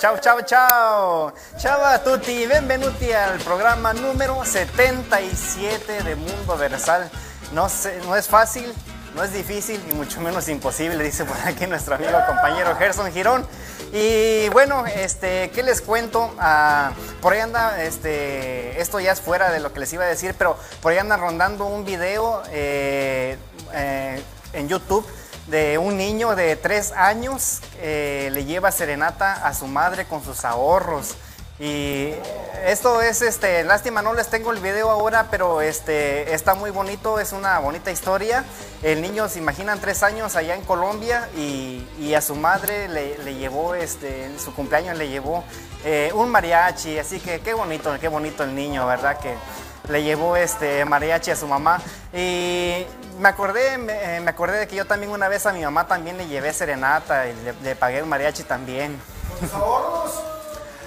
ciao, ciao, ciao. Ciao a tutti, benvenuti al programa número 77 de Mundo Versal. No, es fácil, no es difícil y mucho menos imposible, dice por aquí nuestro amigo compañero Gerson Girón. Y bueno, este, ¿qué les cuento? Ah, por ahí anda, este, esto ya es fuera de lo que les iba a decir, pero por ahí anda rondando un video eh, eh, en YouTube de un niño de tres años le lleva serenata a su madre con sus ahorros. Y esto es, este, lástima, no les tengo el video ahora, pero este, está muy bonito, es una bonita historia. El niño, se imaginan, tres años allá en Colombia y, a su madre le, le, llevó, este, en su cumpleaños le llevó eh, un mariachi, así que qué bonito, qué bonito el niño, ¿verdad? Que le llevó este mariachi a su mamá. Y me acordé, me, me, acordé de que yo también una vez a mi mamá también le llevé serenata y le, le pagué un mariachi también. ¿Con ahorros?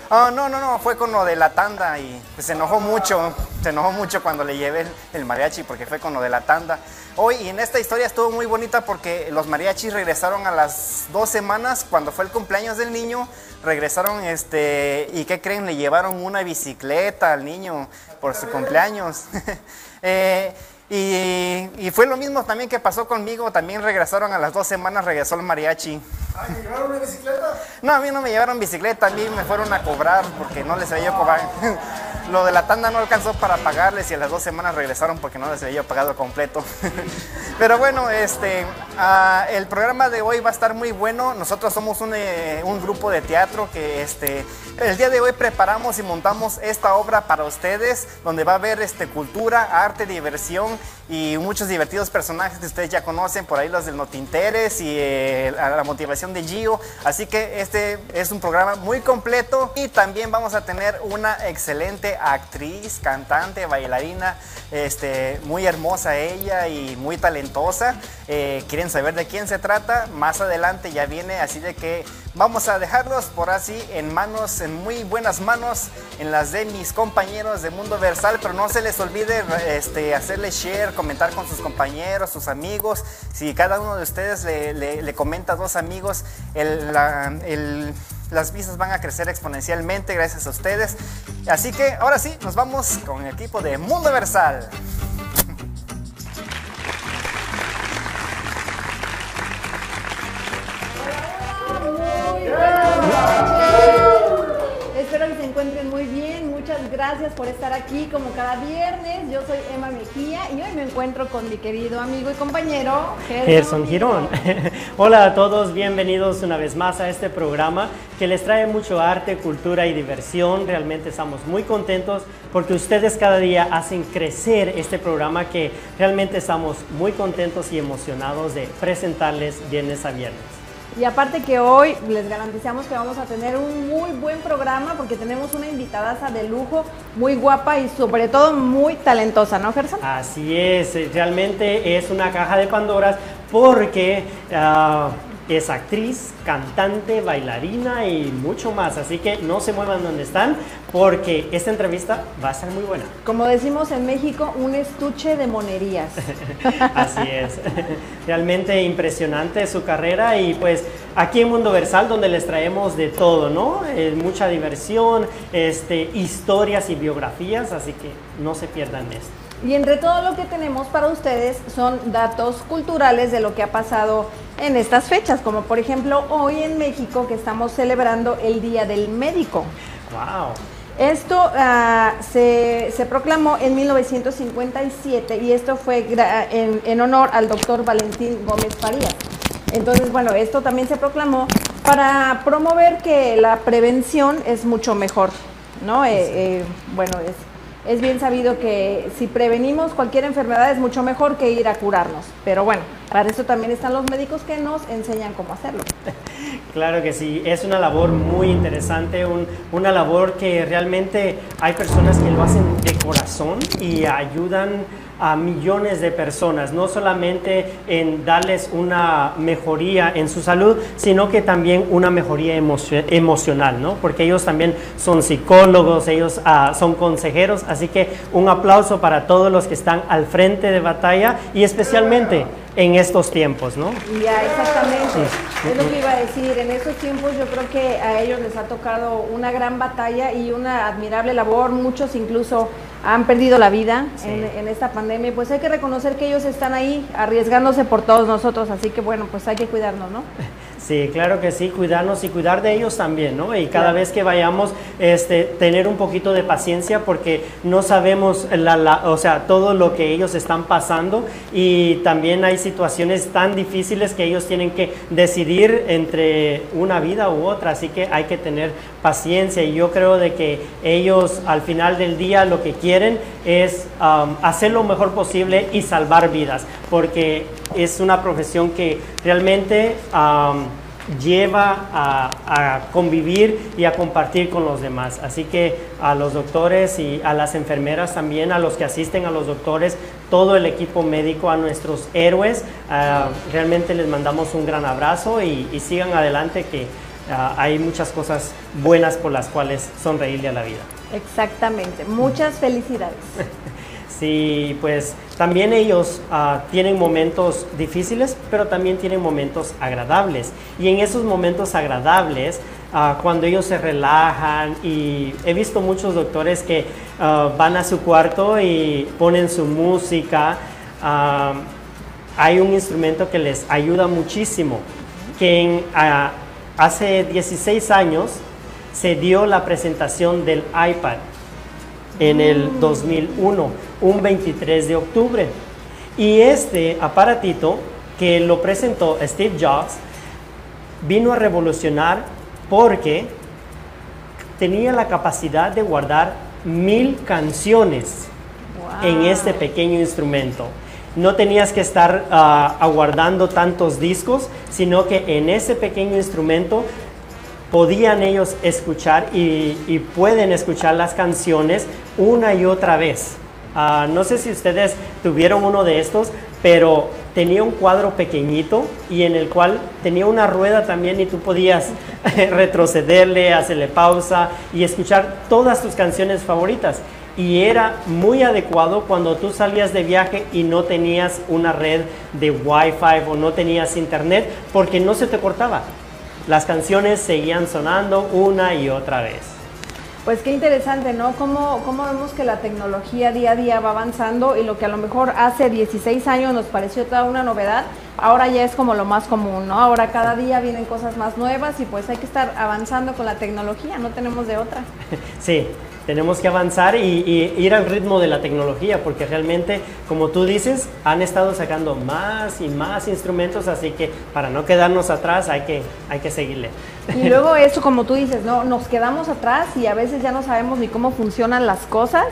Oh, no, no, no, fue con lo de la tanda y pues, se enojó mucho, se enojó mucho cuando le llevé el, el, mariachi porque fue con lo de la tanda. Hoy y en esta historia estuvo muy bonita porque los mariachis regresaron a las dos semanas cuando fue el cumpleaños del niño, regresaron este y qué creen, le llevaron una bicicleta al niño por su cumpleaños. eh, y, y, fue lo mismo también que pasó conmigo, también regresaron a las dos semanas, regresó el mariachi. ¿Ah, ¿te llevaron una bicicleta? No, a mí no me llevaron bicicleta, a mí me fueron a cobrar porque no les había yo cobrar. Lo de la tanda no alcanzó para pagarles y a las dos semanas regresaron porque no les había pagado completo. Pero bueno, este, uh, el programa de hoy va a estar muy bueno. Nosotros somos un, eh, un grupo de teatro que este, el día de hoy preparamos y montamos esta obra para ustedes, donde va a haber este, cultura, arte, diversión y muchos divertidos personajes que ustedes ya conocen, por ahí los del Notinteres y eh, la motivación de Gio. Así que este es un programa muy completo y también vamos a tener una excelente actriz, cantante, bailarina, este, muy hermosa ella y muy talentosa. Eh, ¿Quieren saber de quién se trata? Más adelante ya viene, así de que vamos a dejarlos por así en manos, en muy buenas manos, en las de mis compañeros de Mundo Versal, pero no se les olvide este, hacerle share, comentar con sus compañeros, sus amigos. Si cada uno de ustedes le, le, comenta a dos amigos, el, el, las vistas van a crecer exponencialmente gracias a ustedes. Así que ahora sí, nos vamos con el equipo de Mundo Versal. Espero que se encuentren muy bien. Muchas gracias por estar aquí como cada viernes. Yo soy Emma Mejía y hoy me encuentro con mi querido amigo y compañero Gerson Girón. Hola a todos, bienvenidos una vez más a este programa que les trae mucho arte, cultura y diversión. Realmente estamos muy contentos porque ustedes cada día hacen crecer este programa que realmente estamos muy contentos y emocionados de presentarles viernes a viernes. Y aparte que hoy les garantizamos que vamos a tener un muy buen programa porque tenemos una invitada de lujo, muy guapa y sobre todo muy talentosa, ¿no, Gerson? Así es, realmente es una caja de Pandoras porque uh, es actriz, cantante, bailarina y mucho más. Así que no se muevan donde están porque esta entrevista va a ser muy buena. Como decimos en México, un estuche de monerías. Así es. Realmente impresionante su carrera y pues aquí en Mundo Versal donde les traemos de todo, ¿no? Eh, mucha diversión, este, historias y biografías, así que no se pierdan esto. Y entre todo lo que tenemos para ustedes son datos culturales de lo que ha pasado en estas fechas, como por ejemplo hoy en México que estamos celebrando el Día del Médico. ¡Wow! Esto uh, se, se, proclamó en 1957 y esto fue en, en, honor al doctor Valentín Gómez Farías. Entonces, bueno, esto también se proclamó para promover que la prevención es mucho mejor, ¿no? Eh, eh, bueno, es es bien sabido que si prevenimos cualquier enfermedad es mucho mejor que ir a curarnos. Pero bueno, para eso también están los médicos que nos enseñan cómo hacerlo. Claro que sí, es una labor muy interesante, un- una labor que realmente hay personas que lo hacen de corazón y ayudan a millones de personas, no solamente en darles una mejoría en su salud, sino que también una mejoría emocio- emocional, ¿no? Porque ellos también son psicólogos, ellos ah, son consejeros, así que un aplauso para todos los que están al frente de batalla y especialmente en estos tiempos, ¿no? Ya, exactamente. Es lo que iba a decir. En estos tiempos yo creo que a ellos les ha tocado una gran batalla y una admirable labor. Muchos incluso han perdido la vida Sí. en, en esta pandemia. Pues hay que reconocer que ellos están ahí arriesgándose por todos nosotros. Así que bueno, pues hay que cuidarnos, ¿no? Sí, claro que sí, cuidarnos y cuidar de ellos también, ¿no? Y cada Claro. vez que vayamos, este, tener un poquito de paciencia porque no sabemos, la, la- o sea, todo lo que ellos están pasando y también hay situaciones tan difíciles que ellos tienen que decidir entre una vida u otra, así que hay que tener paciencia y yo creo de que ellos al final del día lo que quieren es um, hacer lo mejor posible y salvar vidas, porque es una profesión que realmente um, lleva a, a convivir y a compartir con los demás. Así que a los doctores y a las enfermeras también, a los que asisten a los doctores, todo el equipo médico, a nuestros héroes, ah, realmente les mandamos un gran abrazo y, y sigan adelante que ah, hay muchas cosas buenas por las cuales sonreírle a la vida. Exactamente. Muchas felicidades. Sí, pues también ellos ah, tienen momentos difíciles, pero también tienen momentos agradables. Y en esos momentos agradables, ah, cuando ellos se relajan, y he visto muchos doctores que ah, van a su cuarto y ponen su música, hay un instrumento que les ayuda muchísimo, que hace 16 años se dio la presentación del iPad en el 2001, un 23 de octubre. Y este aparatito que lo presentó Steve Jobs vino a revolucionar porque tenía la capacidad de guardar mil canciones en este pequeño instrumento. No tenías que estar ah, aguardando tantos discos, sino que en ese pequeño instrumento podían ellos escuchar y, y pueden escuchar las canciones una y otra vez. Ah, no sé si ustedes tuvieron uno de estos, pero tenía un cuadro pequeñito y en el cual tenía una rueda también y tú podías retrocederle, hacerle pausa y escuchar todas tus canciones favoritas. Y era muy adecuado cuando tú salías de viaje y no tenías una red de Wi-Fi o no tenías internet porque no se te cortaba. Las canciones seguían sonando una y otra vez. Pues qué interesante, ¿no? Cómo, cómo vemos que la tecnología día a día va avanzando y lo que a lo mejor hace 16 años nos pareció toda una novedad, ahora ya es como lo más común, ¿no? Ahora cada día vienen cosas más nuevas y pues hay que estar avanzando con la tecnología, no tenemos de otra. Sí, tenemos que avanzar y, y ir al ritmo de la tecnología, porque realmente, como tú dices, han estado sacando más y más instrumentos, así que para no quedarnos atrás hay que, hay que seguirle. Y luego eso, como tú dices, ¿no? Nos quedamos atrás y a veces ya no sabemos ni cómo funcionan las cosas.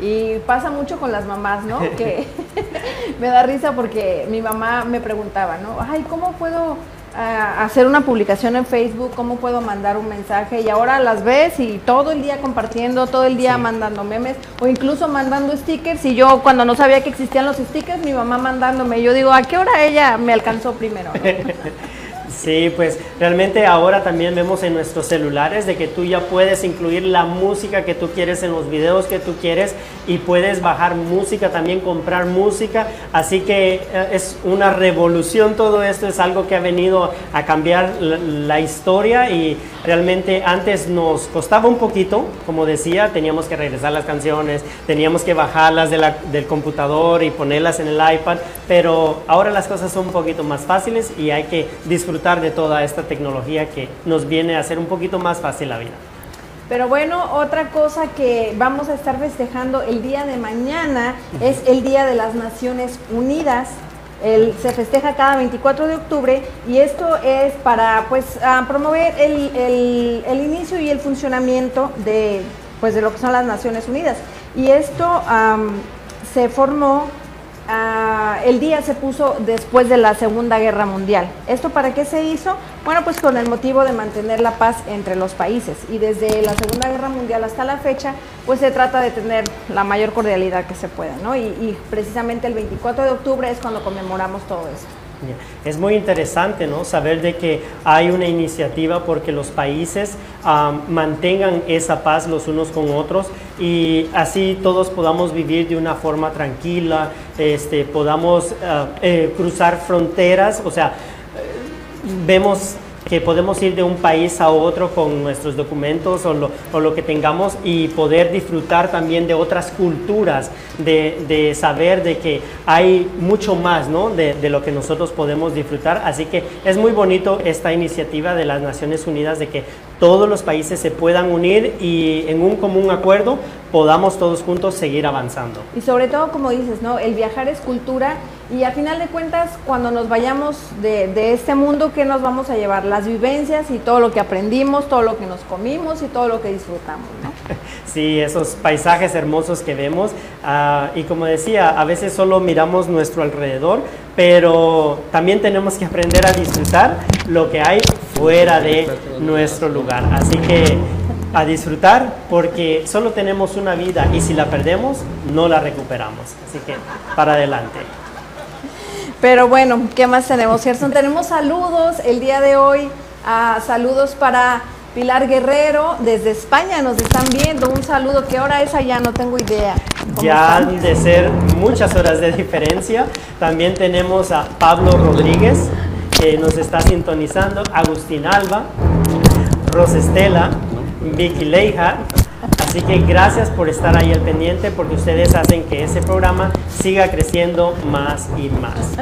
Y pasa mucho con las mamás, ¿no? Que me da risa porque mi mamá me preguntaba, ¿no? Ay, ¿cómo puedo ah, hacer una publicación en Facebook? ¿Cómo puedo mandar un mensaje? Y ahora las ves y todo el día compartiendo, todo el día Sí. mandando memes o incluso mandando stickers. Y yo cuando no sabía que existían los stickers, mi mamá mandándome. Yo digo, ¿a qué hora ella me alcanzó primero? no? Sí, pues realmente ahora también vemos en nuestros celulares de que tú ya puedes incluir la música que tú quieres en los videos que tú quieres y puedes bajar música, también comprar música. Así que eh, es una revolución todo esto, es algo que ha venido a cambiar la, la historia y realmente antes nos costaba un poquito, como decía, teníamos que regresar las canciones, teníamos que bajarlas de la- del computador y ponerlas en el iPad, pero ahora las cosas son un poquito más fáciles y hay que disfrutar de toda esta tecnología que nos viene a hacer un poquito más fácil la vida. Pero bueno, otra cosa que vamos a estar festejando el día de mañana es el Día de las Naciones Unidas. El- se festeja cada 24 de octubre y esto es para pues ah, promover el, el- inicio y el funcionamiento de pues de lo que son las Naciones Unidas. Y esto se formó, ah, el día se puso después de la Segunda Guerra Mundial. ¿Esto para qué se hizo? Bueno, pues con el motivo de mantener la paz entre los países. Y desde la Segunda Guerra Mundial hasta la fecha, pues se trata de tener la mayor cordialidad que se pueda, ¿no? Y, y precisamente el 24 de octubre es cuando conmemoramos todo esto. Es muy interesante ¿no? saber de que hay una iniciativa porque los países mantengan esa paz los unos con otros y así todos podamos vivir de una forma tranquila, este, podamos ah, eh, cruzar fronteras, o sea, eh, vemos que podemos ir de un país a otro con nuestros documentos o lo, o lo que tengamos y poder disfrutar también de otras culturas, de, de saber de que hay mucho más ¿no? de, lo que nosotros podemos disfrutar. Así que es muy bonito esta iniciativa de las Naciones Unidas de que todos los países se puedan unir y en un común acuerdo podamos todos juntos seguir avanzando. Y sobre todo, como dices, ¿no? El viajar es cultura y a final de cuentas, cuando nos vayamos de, este mundo, ¿qué nos vamos a llevar? Las vivencias y todo lo que aprendimos, todo lo que nos comimos y todo lo que disfrutamos, ¿no? Sí, esos paisajes hermosos que vemos. ah, y como decía, a veces solo miramos nuestro alrededor, pero también tenemos que aprender a disfrutar lo que hay fuera de nuestro lugar. Así que a disfrutar porque solo tenemos una vida y si la perdemos, no la recuperamos. Así que para adelante. Pero bueno, ¿qué más tenemos, Gerson? Tenemos saludos el día de hoy. ah, saludos para Pilar Guerrero desde España, nos están viendo. Un saludo, ¿qué hora es allá? No tengo idea. ¿Cómo Ya han de ser muchas horas de diferencia. También tenemos a Pablo Rodríguez, que nos está sintonizando, Agustín Alba, Rosestela, Vicky Leija. Así que gracias por estar ahí al pendiente porque ustedes hacen que ese programa siga creciendo más y más.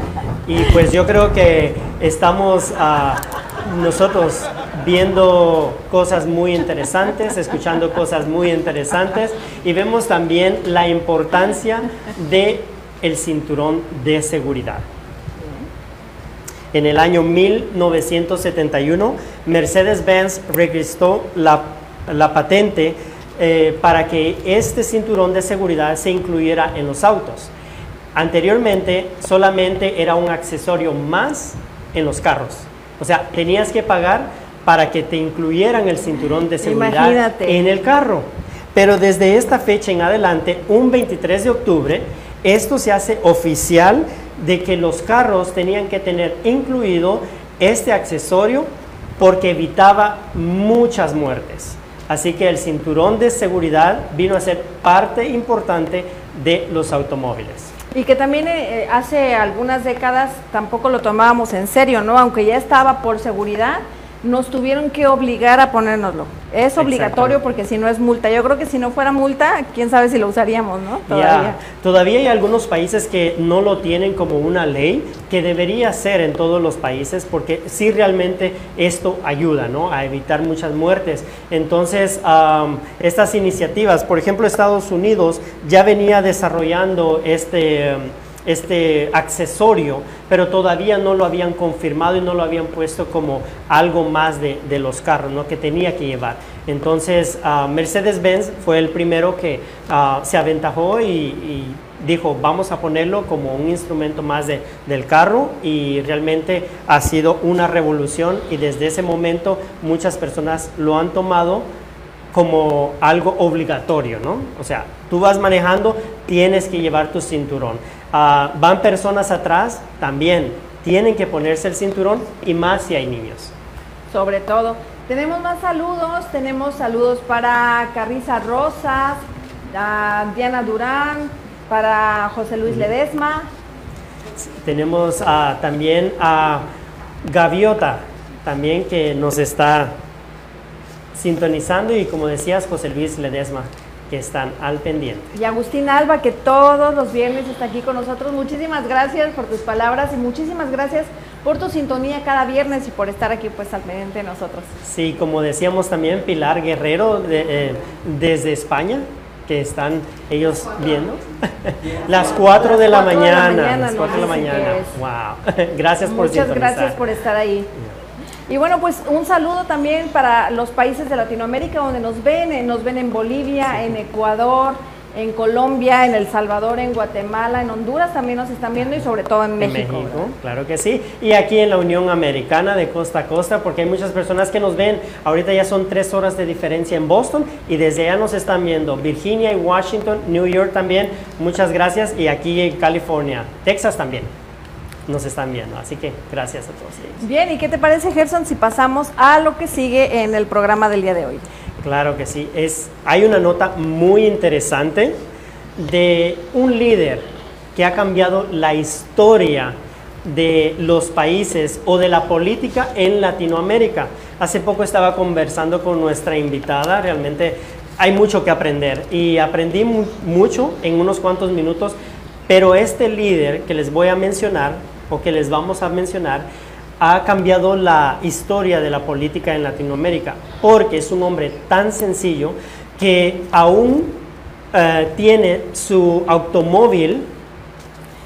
Y pues yo creo que estamos ah, nosotros viendo cosas muy interesantes, escuchando cosas muy interesantes y vemos también la importancia de el cinturón de seguridad. En el año 1971, Mercedes-Benz registró la, la patente eh, para que este cinturón de seguridad se incluyera en los autos. Anteriormente solamente era un accesorio más en los carros. O sea, tenías que pagar para que te incluyeran el cinturón de seguridad Imagínate. en el carro. Pero desde esta fecha en adelante, un 23 de octubre, esto se hace oficial de que los carros tenían que tener incluido este accesorio porque evitaba muchas muertes. Así que el cinturón de seguridad vino a ser parte importante de los automóviles. Y que también eh, eh, hace algunas décadas tampoco lo tomábamos en serio, ¿no? Aunque ya estaba por seguridad, nos tuvieron que obligar a ponérnoslo. Es obligatorio porque si no es multa. Yo creo que si no fuera multa, quién sabe si lo usaríamos, ¿no? Todavía. Todavía hay algunos países que no lo tienen como una ley, que debería ser en todos los países, porque sí realmente esto ayuda ¿no? a evitar muchas muertes. Entonces, am, estas iniciativas, por ejemplo, Estados Unidos ya venía desarrollando este... este accesorio, pero todavía no lo habían confirmado y no lo habían puesto como algo más de, de los carros, ¿no? que tenía que llevar. Entonces, ah, Mercedes-Benz fue el primero que ah, se aventajó y, y dijo, vamos a ponerlo como un instrumento más de- del carro y realmente ha sido una revolución y desde ese momento muchas personas lo han tomado como algo obligatorio, ¿no? O sea, tú vas manejando, tienes que llevar tu cinturón. Ah, van personas atrás, también tienen que ponerse el cinturón y más si hay niños. Sobre todo. Tenemos más saludos. Tenemos saludos para Carriza Rosas, Diana Durán, para José Luis Ledesma. Tenemos ah, también a Gaviota, también que nos está sintonizando y como decías, José Luis Ledesma, que están al pendiente. Y Agustín Alba, que todos los viernes está aquí con nosotros. Muchísimas gracias por tus palabras y muchísimas gracias por tu sintonía cada viernes y por estar aquí pues al pendiente de nosotros. Sí, como decíamos también, Pilar Guerrero de- eh, desde España, que están ellos viendo. las 4 de la Cuatro de la mañana. las 4 de la mañana. Wow. gracias por Muchas gracias por estar ahí. Y bueno, pues un saludo también para los países de Latinoamérica donde nos ven, eh, nos ven en Bolivia, en Ecuador, en Colombia, en El Salvador, en Guatemala, en Honduras también nos están viendo y sobre todo en México. claro que sí. Y aquí en la Unión Americana de costa a costa, porque hay muchas personas que nos ven. Ahorita ya son tres horas de diferencia en Boston y desde allá nos están viendo. Virginia y Washington, New York también. Muchas gracias. Y aquí en California, Texas también nos están viendo. Así que gracias a todos ellos. Bien, ¿y qué te parece, Gerson, si pasamos a lo que sigue en el programa del día de hoy? Claro que sí. Es, hay una nota muy interesante de un líder que ha cambiado la historia de los países o de la política en Latinoamérica. Hace poco estaba conversando con nuestra invitada, realmente hay mucho que aprender y aprendí mucho en unos cuantos minutos, pero este líder que les voy a mencionar o que les vamos a mencionar ha cambiado la historia de la política en Latinoamérica, porque es un hombre tan sencillo que aún eh, tiene su automóvil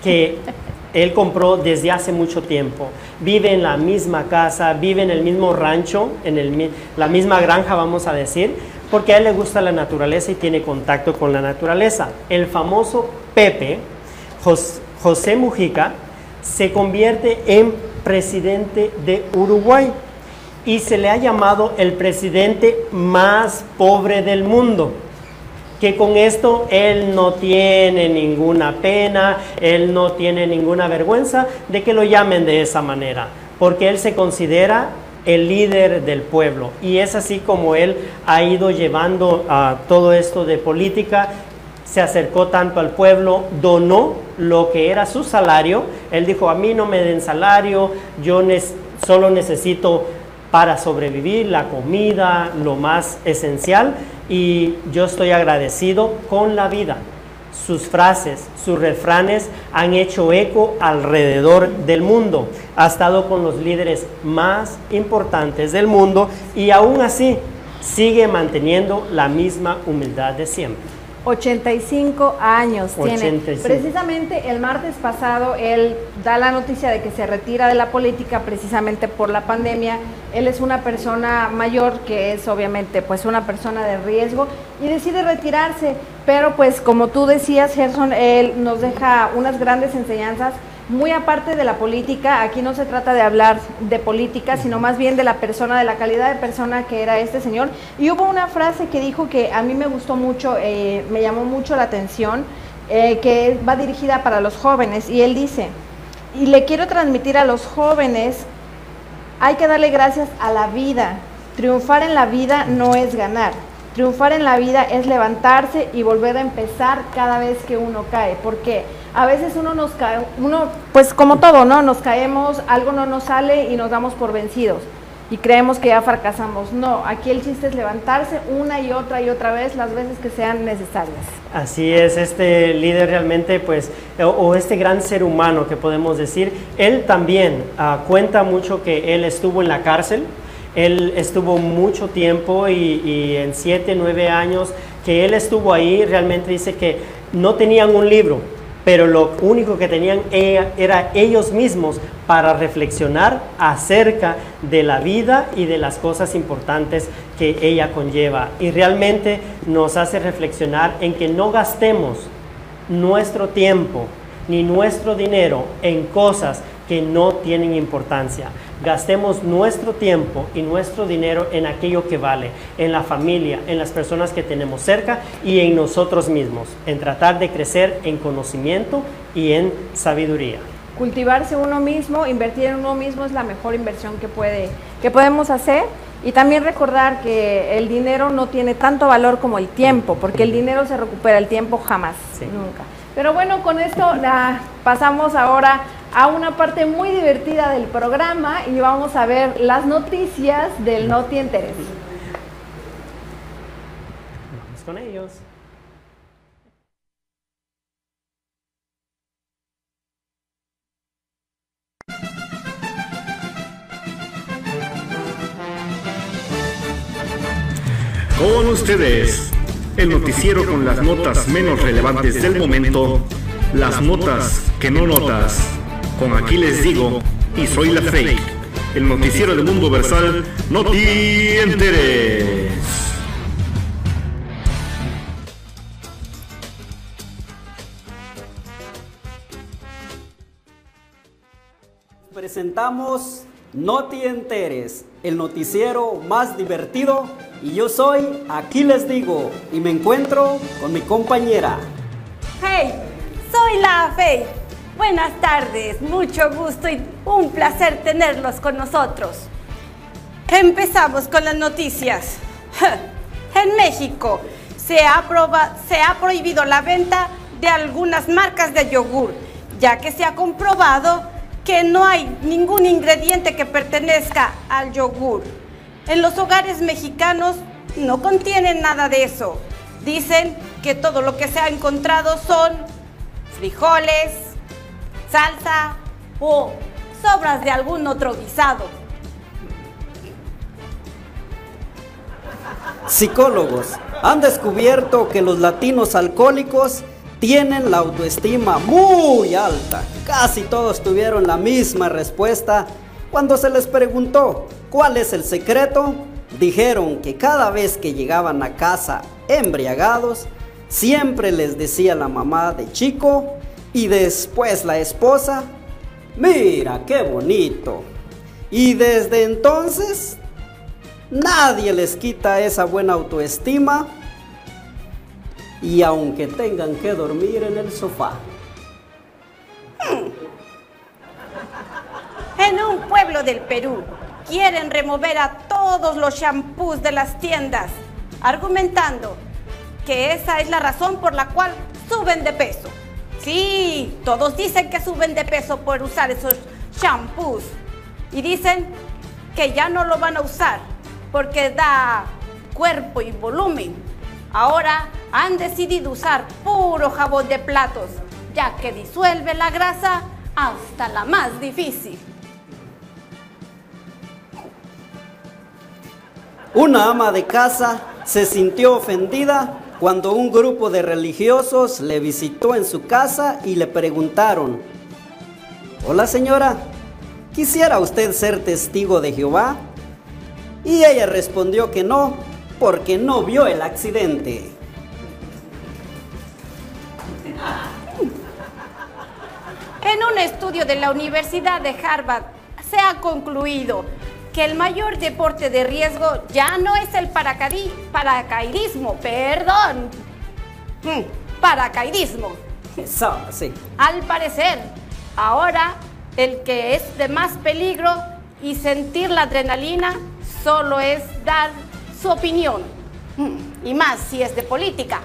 que él compró desde hace mucho tiempo. Vive en la misma casa, vive en el mismo rancho, en la misma granja, vamos a decir, porque a él le gusta la naturaleza y tiene contacto con la naturaleza. El famoso Pepe, José Mujica, se convierte en presidente de Uruguay y se le ha llamado el presidente más pobre del mundo. Que con esto él no tiene ninguna pena, él no tiene ninguna vergüenza de que lo llamen de esa manera, porque él se considera el líder del pueblo. Y es así como él ha ido llevando a todo esto de política se acercó tanto al pueblo, donó lo que era su salario. Él dijo, a mí no me den salario, yo solo necesito para sobrevivir la comida, lo más esencial, y yo estoy agradecido con la vida. Sus frases, sus refranes han hecho eco alrededor del mundo. Ha estado con los líderes más importantes del mundo y aún así sigue manteniendo la misma humildad de siempre. 85 años tiene. Precisamente el martes pasado él da la noticia de que se retira de la política precisamente por la pandemia. Él es una persona mayor que es obviamente pues una persona de riesgo y decide retirarse, pero pues como tú decías Gerson, él nos deja unas grandes enseñanzas muy aparte de la política, aquí no se trata de hablar de política, sino más bien de la persona, de la calidad de persona que era este señor. Y hubo una frase que dijo que a mí me gustó mucho, eh, me llamó mucho la atención, eh, que va dirigida para los jóvenes. Y él dice, y le quiero transmitir a los jóvenes, hay que darle gracias a la vida. Triunfar en la vida no es ganar. Triunfar en la vida es levantarse y volver a empezar cada vez que uno cae. porque a veces uno nos cae, uno, pues como todo, ¿no? Nos caemos, algo no nos sale y nos damos por vencidos y creemos que ya fracasamos. No, aquí el chiste es levantarse una y otra y otra vez las veces que sean necesarias. Así es, este líder realmente, pues, o, este gran ser humano que podemos decir, él también ah, cuenta mucho que él estuvo en la cárcel, él estuvo mucho tiempo y, y en siete, nueve años que él estuvo ahí, realmente dice que no tenían un libro, pero lo único que tenían era ellos mismos para reflexionar acerca de la vida y de las cosas importantes que ella conlleva. Y realmente nos hace reflexionar en que no gastemos nuestro tiempo ni nuestro dinero en cosas que no tienen importancia. Gastemos nuestro tiempo y nuestro dinero en aquello que vale, en la familia, en las personas que tenemos cerca y en nosotros mismos, en tratar de crecer en conocimiento y en sabiduría. Cultivarse uno mismo, invertir en uno mismo es la mejor inversión que, puede, que podemos hacer. Y también recordar que el dinero no tiene tanto valor como el tiempo, porque el dinero se recupera, el tiempo jamás, nunca. Pero bueno, con esto pasamos ahora a una parte muy divertida del programa y vamos a ver las noticias del Noti Interés. Vamos con ellos. Con ustedes, el noticiero con las notas menos relevantes del momento, las notas que no notas con aquí les digo, y soy la fake, el noticiero del mundo versal, no te enteres. Presentamos No te enteres, el noticiero más divertido y yo soy Aquí les digo y me encuentro con mi compañera. Hey, soy la Fey. Buenas tardes, mucho gusto y un placer tenerlos con nosotros. Empezamos con las noticias. En México se ha, proba- prohibido la venta de algunas marcas de yogur, ya que se ha comprobado que no hay ningún ingrediente que pertenezca al yogur. En los hogares mexicanos no contienen nada de eso. Dicen que todo lo que se ha encontrado son frijoles, salsa o sobras de algún otro guisado. Psicólogos han descubierto que los latinos alcohólicos tienen la autoestima muy alta. Casi todos tuvieron la misma respuesta cuando se les preguntó cuál es el secreto. Dijeron que cada vez que llegaban a casa embriagados, siempre les decía la mamá de chico y después la esposa, mira qué bonito. Y desde entonces Nadie les quita esa buena autoestima y aunque tengan que dormir en el sofá. En un pueblo del Perú quieren remover a todos los shampoos de las tiendas, argumentando que esa es la razón por la cual suben de peso. Sí, todos dicen que suben de peso por usar esos shampoos y dicen que ya no lo van a usar porque da cuerpo y volumen. Ahora han decidido usar puro jabón de platos, ya que disuelve la grasa hasta la más difícil. Una ama de casa se sintió ofendida cuando un grupo de religiosos le visitó en su casa y le preguntaron, Hola señora, ¿quisiera usted ser testigo de Jehová? Y ella respondió que no, porque no vio el accidente. En un estudio de la Universidad de Harvard se ha concluido que el mayor deporte de riesgo ya no es el paracaidismo, perdón, Mm, paracaidismo. Eso, sí. Al parecer, ahora el que es de más peligro y sentir la adrenalina solo es dar su opinión. Mm, Y más si es de política.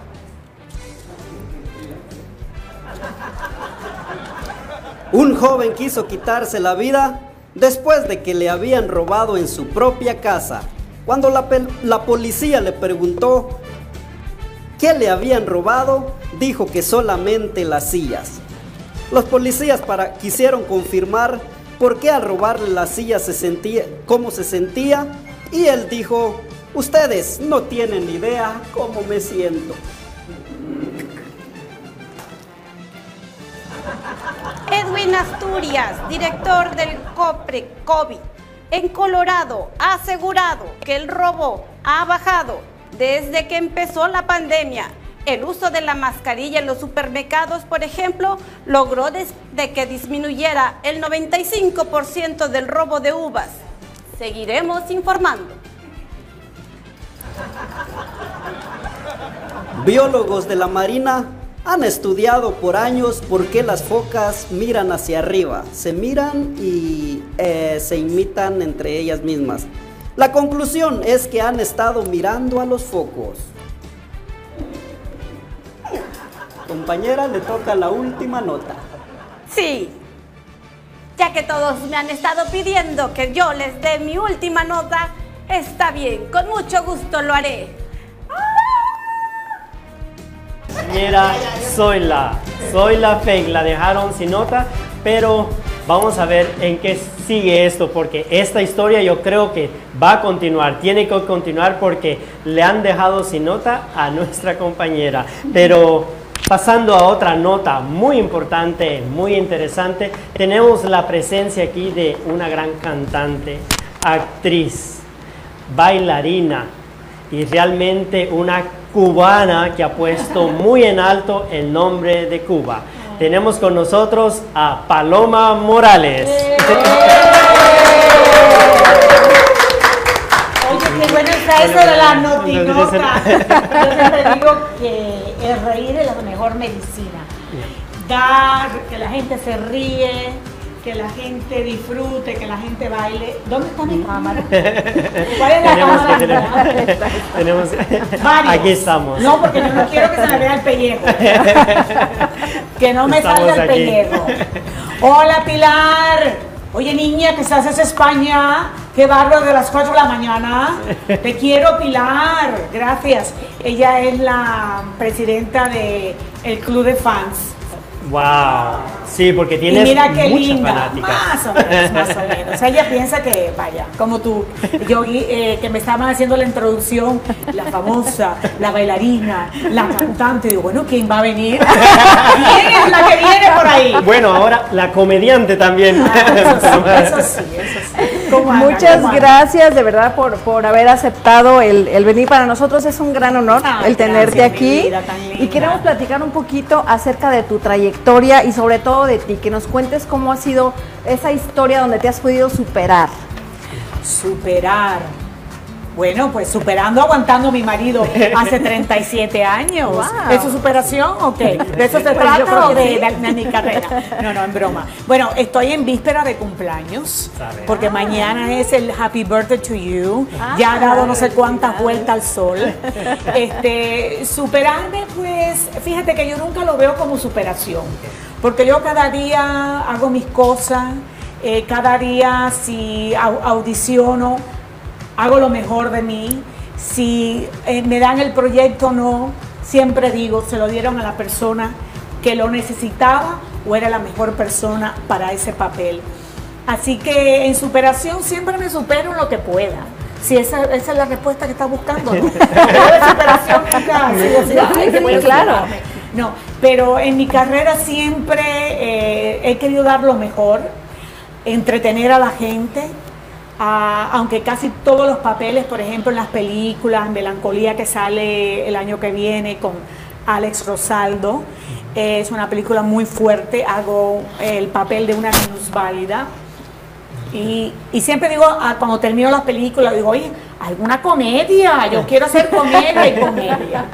Un joven quiso quitarse la vida después de que le habían robado en su propia casa. Cuando la, la policía le preguntó qué le habían robado, dijo que solamente las sillas. Los policías para, quisieron confirmar por qué al robarle las sillas se sentía, cómo se sentía, y él dijo, ustedes no tienen idea cómo me siento. Edwin Asturias, director del COPRE COVID en Colorado, ha asegurado que el robo ha bajado desde que empezó la pandemia. El uso de la mascarilla en los supermercados, por ejemplo, logró de que disminuyera el 95% del robo de uvas. Seguiremos informando. Biólogos de la Marina han estudiado por años por qué las focas miran hacia arriba. Se miran y eh, se imitan entre ellas mismas. La conclusión es que han estado mirando a los focos. Compañera, le toca la última nota. Sí, ya que todos me han estado pidiendo que yo les dé mi última nota, está bien, con mucho gusto lo haré. Mira, soy la, soy la fake, la dejaron sin nota, pero vamos a ver en qué sigue esto, porque esta historia yo creo que va a continuar, tiene que continuar porque le han dejado sin nota a nuestra compañera. Pero pasando a otra nota muy importante, muy interesante, tenemos la presencia aquí de una gran cantante, actriz, bailarina y realmente una cubana que ha puesto muy en alto el nombre de Cuba. tenemos con nosotros a Paloma Morales. Oye, qué bueno está eso de la notinota. Yo siempre digo que el reír es la mejor medicina. Dar, que la gente se ríe, que la gente disfrute, que la gente baile. ¿Dónde está mi cámara? ¿Cuál es la Tenemos cámara? que tener- tenemos- aquí estamos. No, porque yo no quiero que se me vea el pellejo. que no me Estamos salga el aquí. pellejo. Hola, Pilar. Oye, niña, que estás en España. Qué bárbaro de las 4 de la mañana. Te quiero, Pilar. Gracias. Ella es la presidenta del el club de fans. Wow. Sí, porque Y tienes mira qué muchas linda, fanáticas. más o menos, más o menos. Ella piensa que, vaya, como tú, yo eh, que me estaban haciendo la introducción, la famosa, la bailarina, la cantante, digo, bueno, ¿quién va a venir? ¿Quién es la que viene por ahí? Bueno, ahora la comediante también. Eso sí, eso sí, eso sí. Muchas gracias de verdad por, por haber aceptado el, el venir. Para nosotros es un gran honor Ay, el tenerte gracias, aquí. vida. Y queremos platicar un poquito acerca de tu trayectoria y sobre todo de ti, que nos cuentes cómo ha sido esa historia donde te has podido superar. Superar. Bueno, pues superando, aguantando a mi marido hace 37 años. Wow. ¿Es su superación o qué? ¿De eso se Pues yo trata creo o que de, sí. de- de mi carrera? No, no, en broma. Bueno, estoy en víspera de cumpleaños, porque mañana es el Happy Birthday to You. Ah, Ya ha dado no sé cuántas vueltas al sol. Este, superarme, pues, fíjate que yo nunca lo veo como superación, porque yo cada día hago mis cosas, eh, cada día si au- audiciono, hago lo mejor de mí. Si eh, me dan el proyecto o no, siempre digo, se lo dieron a la persona que lo necesitaba o era la mejor persona para ese papel. Así que en superación siempre me supero en lo que pueda. Si esa, esa es la respuesta que estás buscando, ¿no? Superación nunca he sido así, "Ay, Sí, voy a claro. superarme". No, pero en mi carrera siempre eh, he querido dar lo mejor, entretener a la gente, a- aunque casi todos los papeles, por ejemplo en las películas, Melancolía que sale el año que viene con Alex Rosaldo, eh, es una película muy fuerte, hago el papel de una minusválida. Y, y siempre digo, ah, cuando termino las películas, digo, oye, alguna comedia, yo quiero hacer comedia y comedia.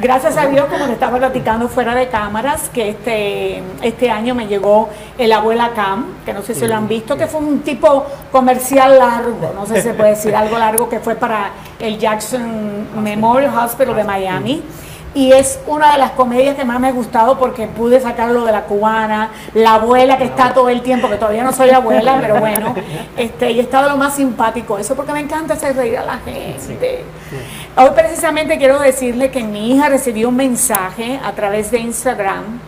Gracias a Dios, como le estaba platicando fuera de cámaras, que este, este año me llegó el Abuela Cam, que no sé si lo han visto, que fue un tipo comercial largo, no sé si se puede decir algo largo, que fue para el Jackson Memorial Hospital de Miami. Y es una de las comedias que más me ha gustado porque pude sacarlo de la cubana, la abuela que está todo el tiempo, que todavía no soy abuela, pero bueno, este, y estaba lo más simpático. Eso porque me encanta hacer reír a la gente. Hoy precisamente quiero decirle que mi hija recibió un mensaje a través de Instagram.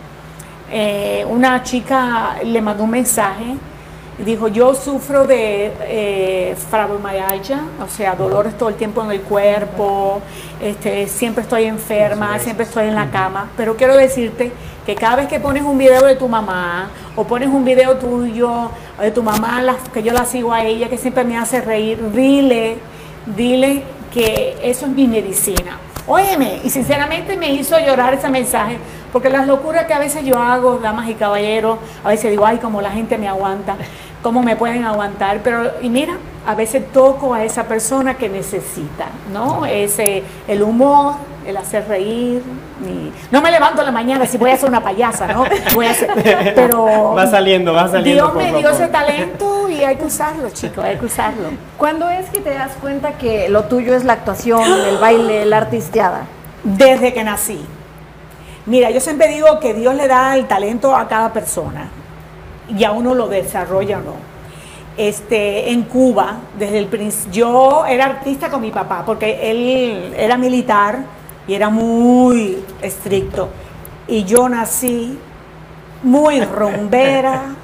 Eh, una chica le mandó un mensaje dijo, yo sufro de eh, fibromialgia, o sea, dolores todo el tiempo en el cuerpo, este, siempre estoy enferma, siempre estoy en la cama, pero quiero decirte que cada vez que pones un video de tu mamá o pones un video tuyo de tu mamá, la- que yo la sigo a ella, que siempre me hace reír, dile, dile que eso es mi medicina. Óyeme, y sinceramente me hizo llorar ese mensaje, porque las locuras que a veces yo hago, damas y caballeros, a veces digo, ay, como la gente me aguanta, cómo me pueden aguantar, pero, y mira, a veces toco a esa persona que necesita, ¿no? Ese, el humor, el hacer reír, no me levanto en la mañana si voy a ser una payasa, ¿no? Voy a ser, pero... Va saliendo, va saliendo Dios me poco a dio poco. ese talento y hay que usarlo, chicos, hay que usarlo. ¿Cuándo es que te das cuenta que lo tuyo es la actuación, el baile, la artisteada? Desde que nací. Mira, yo siempre digo que Dios le da el talento a cada persona y a uno lo desarrolla o no. Este, en Cuba, desde el yo era artista con mi papá porque él era militar y era muy estricto. Y yo nací muy rumbera,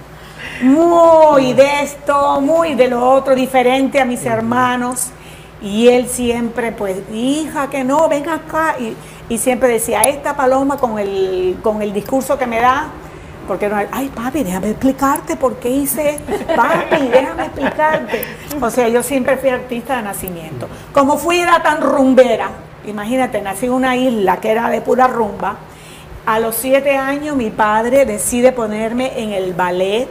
muy de esto, muy de lo otro, diferente a mis hermanos. Y él siempre, pues, hija, que no, ven acá. Y, y siempre decía, esta paloma con el, con el discurso que me da, porque no, ay, papi, déjame explicarte por qué hice esto. Papi, déjame explicarte. O sea, yo siempre fui artista de nacimiento. Como fui era tan rumbera, imagínate, nací en una isla que era de pura rumba, A los siete años mi padre decide ponerme en el ballet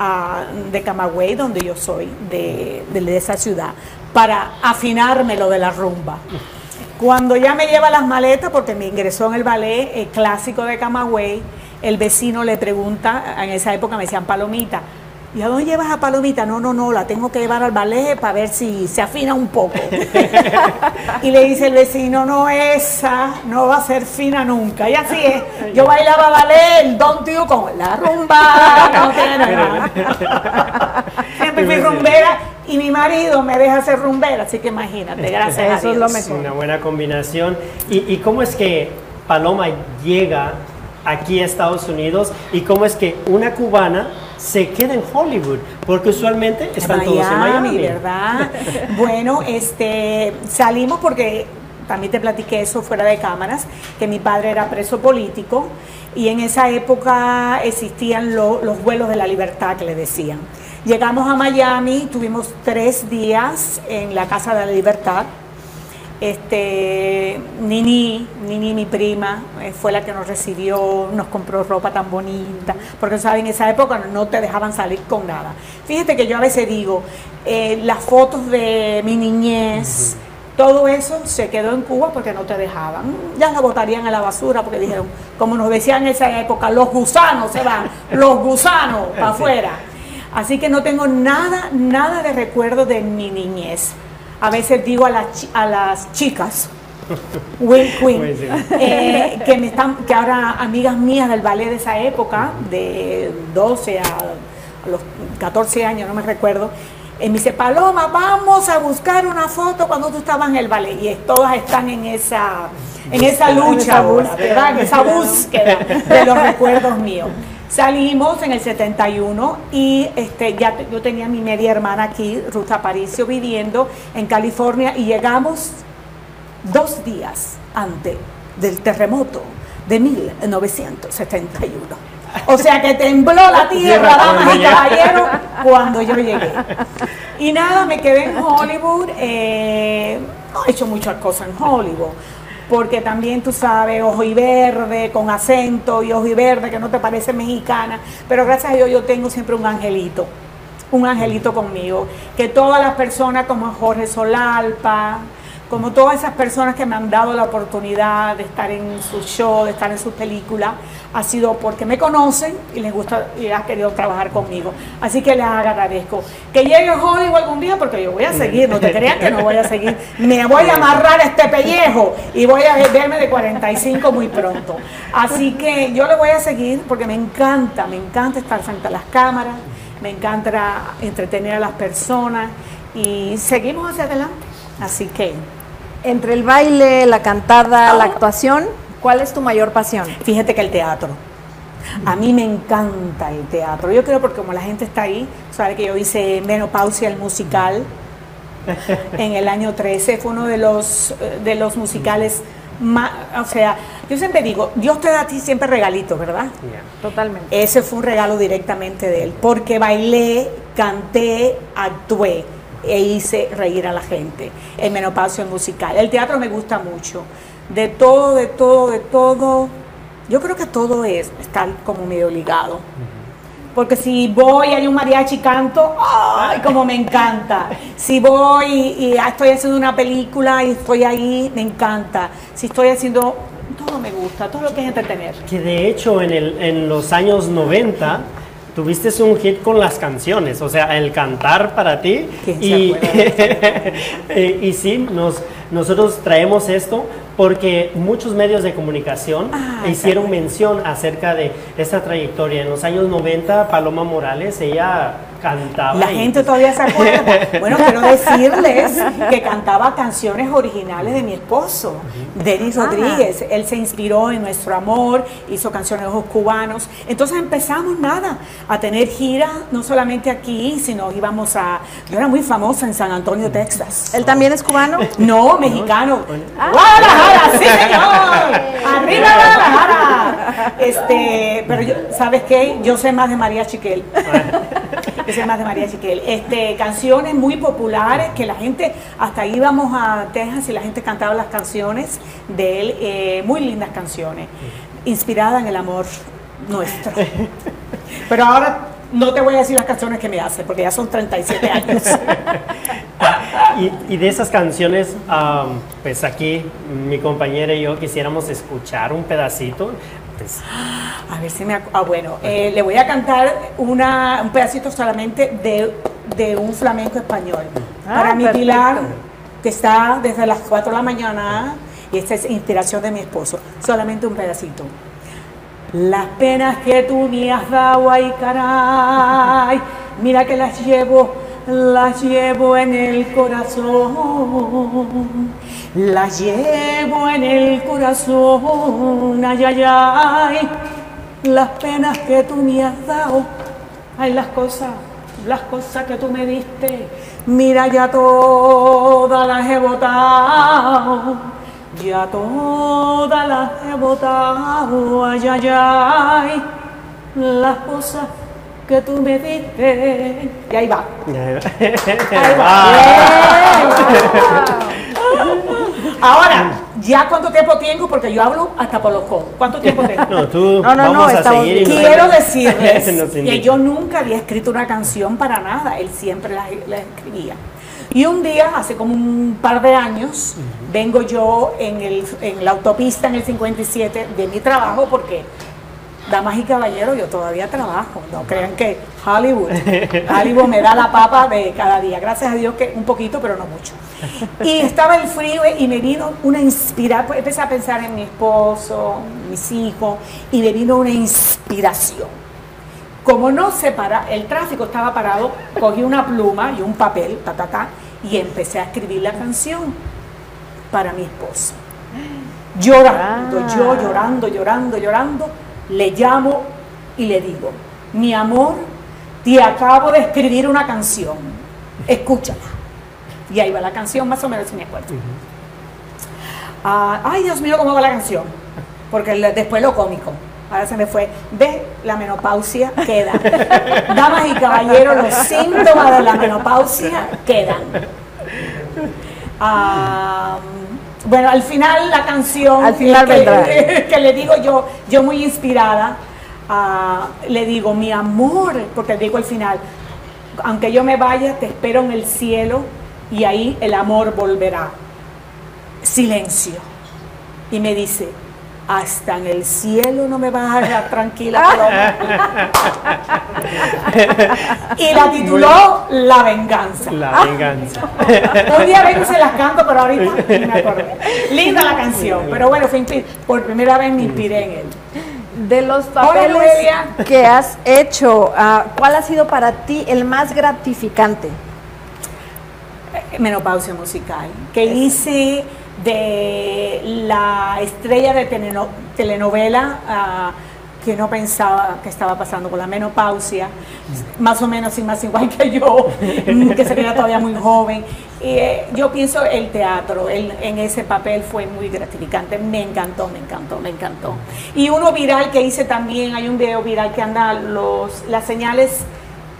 ah, de Camagüey, donde yo soy, de, de- de esa ciudad, para afinarme lo de la rumba. Cuando ya me lleva las maletas, porque me ingresó en el ballet eh, clásico de Camagüey, el vecino le pregunta, en esa época me decían Palomita, ¿y a dónde llevas a Palomita? No, no, no, la tengo que llevar al ballet para ver si se afina un poco. y le dice el vecino, no, esa no va a ser fina nunca. Y así es, yo bailaba ballet, el Don't You con la rumba. no tiene nada. Siempre fui rumbera y mi marido me deja ser rumbera, así que imagínate, gracias a Eso es Dios. lo Es mejor. una buena combinación. ¿Y, y cómo es que Paloma llega aquí a Estados Unidos y cómo es que una cubana se queda en Hollywood? Porque usualmente están todos en Miami. ¿verdad? bueno, este, salimos porque también te platiqué eso fuera de cámaras, que mi padre era preso político y en esa época existían lo- los vuelos de la libertad que le decían. Llegamos a Miami, tuvimos tres días en la Casa de la Libertad. Este, Nini, Nini, mi prima, eh, fue la que nos recibió, nos compró ropa tan bonita, porque saben, en esa época no te dejaban salir con nada. Fíjate que yo a veces digo, eh, las fotos de mi niñez, todo eso se quedó en Cuba porque no te dejaban. Ya la botarían a la basura porque dijeron, como nos decían en esa época, los gusanos se van, los gusanos para afuera. Así que no tengo nada, nada de recuerdo de mi niñez. A veces digo a a las chicas, Pues sí. eh, que, me están, que ahora amigas mías del ballet de esa época, de 12 a, a los 14 años, no me recuerdo, eh, me dice, Paloma, vamos a buscar una foto cuando tú estabas en el ballet. Y es- todas están en esa, en esa lucha, ¿verdad? En esa búsqueda de los recuerdos míos. Salimos en el 71 y este, ya yo tenía mi media hermana aquí, Ruth Aparicio, viviendo en California y llegamos dos días antes del terremoto de 1971. O sea que tembló la tierra, damas y caballeros, cuando yo llegué. Y nada, me quedé en Hollywood. eh, no he hecho muchas cosas en Hollywood. Porque también tú sabes, ojo y verde, con acento y ojo y verde, que no te parece mexicana. Pero gracias a Dios yo tengo siempre un angelito un angelito conmigo, que todas las personas como Jorge Solalpa, como todas esas personas que me han dado la oportunidad de estar en su show, de estar en sus películas, ha sido porque me conocen y les gusta y han querido trabajar conmigo. Así que les agradezco. Que llegue Hollywood algún día porque yo voy a seguir, no te creas que no voy a seguir. Me voy a amarrar este pellejo y voy a verme de 45 muy pronto. Así que yo le voy a seguir porque me encanta, me encanta estar frente a las cámaras, me encanta entretener a las personas y seguimos hacia adelante. Así que Entre el baile, la cantada, la actuación, ¿cuál es tu mayor pasión? fíjate que el teatro. A mí me encanta el teatro. Yo creo porque como la gente está ahí, sabe que yo hice Menopausia el musical en el año 13, fue uno de los eh, de los musicales más, o sea, yo siempre digo, Dios te da a ti siempre regalitos, ¿verdad? Totalmente. Ese fue un regalo directamente de él, porque bailé, canté, actué e hice reír a la gente en menopausia musical. El teatro me gusta mucho, de todo, de todo, de todo. Yo creo que todo es estar como medio ligado. Porque si voy, hay un mariachi canto, ¡ay, como me encanta! Si voy y, y estoy haciendo una película y estoy ahí, me encanta. Si estoy haciendo, todo me gusta, todo lo que es entretener. Que de hecho en, el, en los años 90 tuviste un hit con las canciones, o sea, el cantar para ti. ¿Quién se Y, acuerda Eh, y sí, nos, nosotros traemos esto porque muchos medios de comunicación Ah, hicieron mención acerca de esta trayectoria. En los años 90, Paloma Morales, ella cantaba. La gente todavía se acuerda. Bueno, quiero decirles que cantaba canciones originales de mi esposo, Denis Rodríguez. Él se inspiró en nuestro amor, hizo canciones de ojos cubanos. Entonces empezamos nada, a tener giras, no solamente aquí, sino íbamos a. Yo era muy famosa en San Antonio, Texas. ¿Él también es cubano? No, mexicano. ¡Guadalajara! ¡Sí, señor! ¡Arriba Guadalajara! Este, pero yo, ¿sabes qué? Yo sé más de mariachi que él. Que se llama de María Chiquel. Este, canciones muy populares que la gente, hasta íbamos a Texas y la gente cantaba las canciones de él, eh, muy lindas canciones, inspiradas en el amor nuestro. Pero ahora no te voy a decir las canciones que me hace, porque ya son 37 años. Y, y de esas canciones, am, pues aquí mi compañera y yo quisiéramos escuchar un pedacito. A ver si me... Ah, bueno, eh, le voy a cantar una, un pedacito solamente de, de un flamenco español. Ah, Para mi perfecto. Pilar, que está desde las 4 de la mañana, y esta es inspiración de mi esposo. Solamente un pedacito. Las penas que tú me has dado, ay caray, mira que las llevo, las llevo en el corazón, las llevo en el corazón, ay, ay, ay, las penas que tú me has dado, ay, las cosas, las cosas que tú me diste, mira ya todas las he botado. Ya todas las he botado, ay, ay, ay, las cosas que tú me diste. Y ahí va. Ahí va. Ahora, ¿ya cuánto tiempo tengo? Porque yo hablo hasta por los codos. ¿Cuánto tiempo tengo? no, tú No, no, no, vamos a estamos seguir. y no- Quiero decirles que yo nunca había escrito una canción para nada, él siempre la, la escribía. Y un día, hace como un par de años, vengo yo en, el, en la autopista en el 57 de mi trabajo, porque, damas y caballeros, yo todavía trabajo, no crean que Hollywood, Hollywood me da la papa de cada día, gracias a Dios que un poquito, pero no mucho. Y estaba el frío y me vino una inspiración, empecé a pensar en mi esposo, mis hijos, y me vino una inspiración. Como no se para, el tráfico estaba parado, cogí una pluma y un papel, ta, ta, ta, y empecé a escribir la canción para mi esposo. Llorando, yo llorando, llorando, llorando, le llamo y le digo, mi amor, te acabo de escribir una canción, escúchala. Y ahí va la canción, más o menos, si me acuerdo. Ah, ay, Dios mío, ¿cómo va la canción? Porque después lo cómico. Ahora se me fue. Ve, la menopausia queda. Damas y caballeros, los síntomas de la menopausia quedan. Ah, bueno, al final la canción Al final que, le digo yo, yo muy inspirada, ah, le digo, mi amor, porque digo al final, aunque yo me vaya, te espero en el cielo y ahí el amor volverá. Silencio. Y me dice, hasta en el cielo no me vas a dejar tranquila. paloma". y la tituló La venganza. La venganza. Un día vengo y se las canto, pero ahorita ni me acordé. Linda la canción, pero bueno, por primera vez me inspiré en él. De los papeles que has hecho, ah, ¿cuál ha sido para ti el más gratificante? Menopausia musical, que hice de la estrella de teleno- telenovela ah, que no pensaba que estaba pasando con la menopausia, más o menos y más igual que yo, que se veía todavía muy joven. Y, eh, yo pienso el teatro el- en ese papel fue muy gratificante, me encantó, me encantó, me encantó. Y uno viral que hice también, hay un video viral que anda los, las señales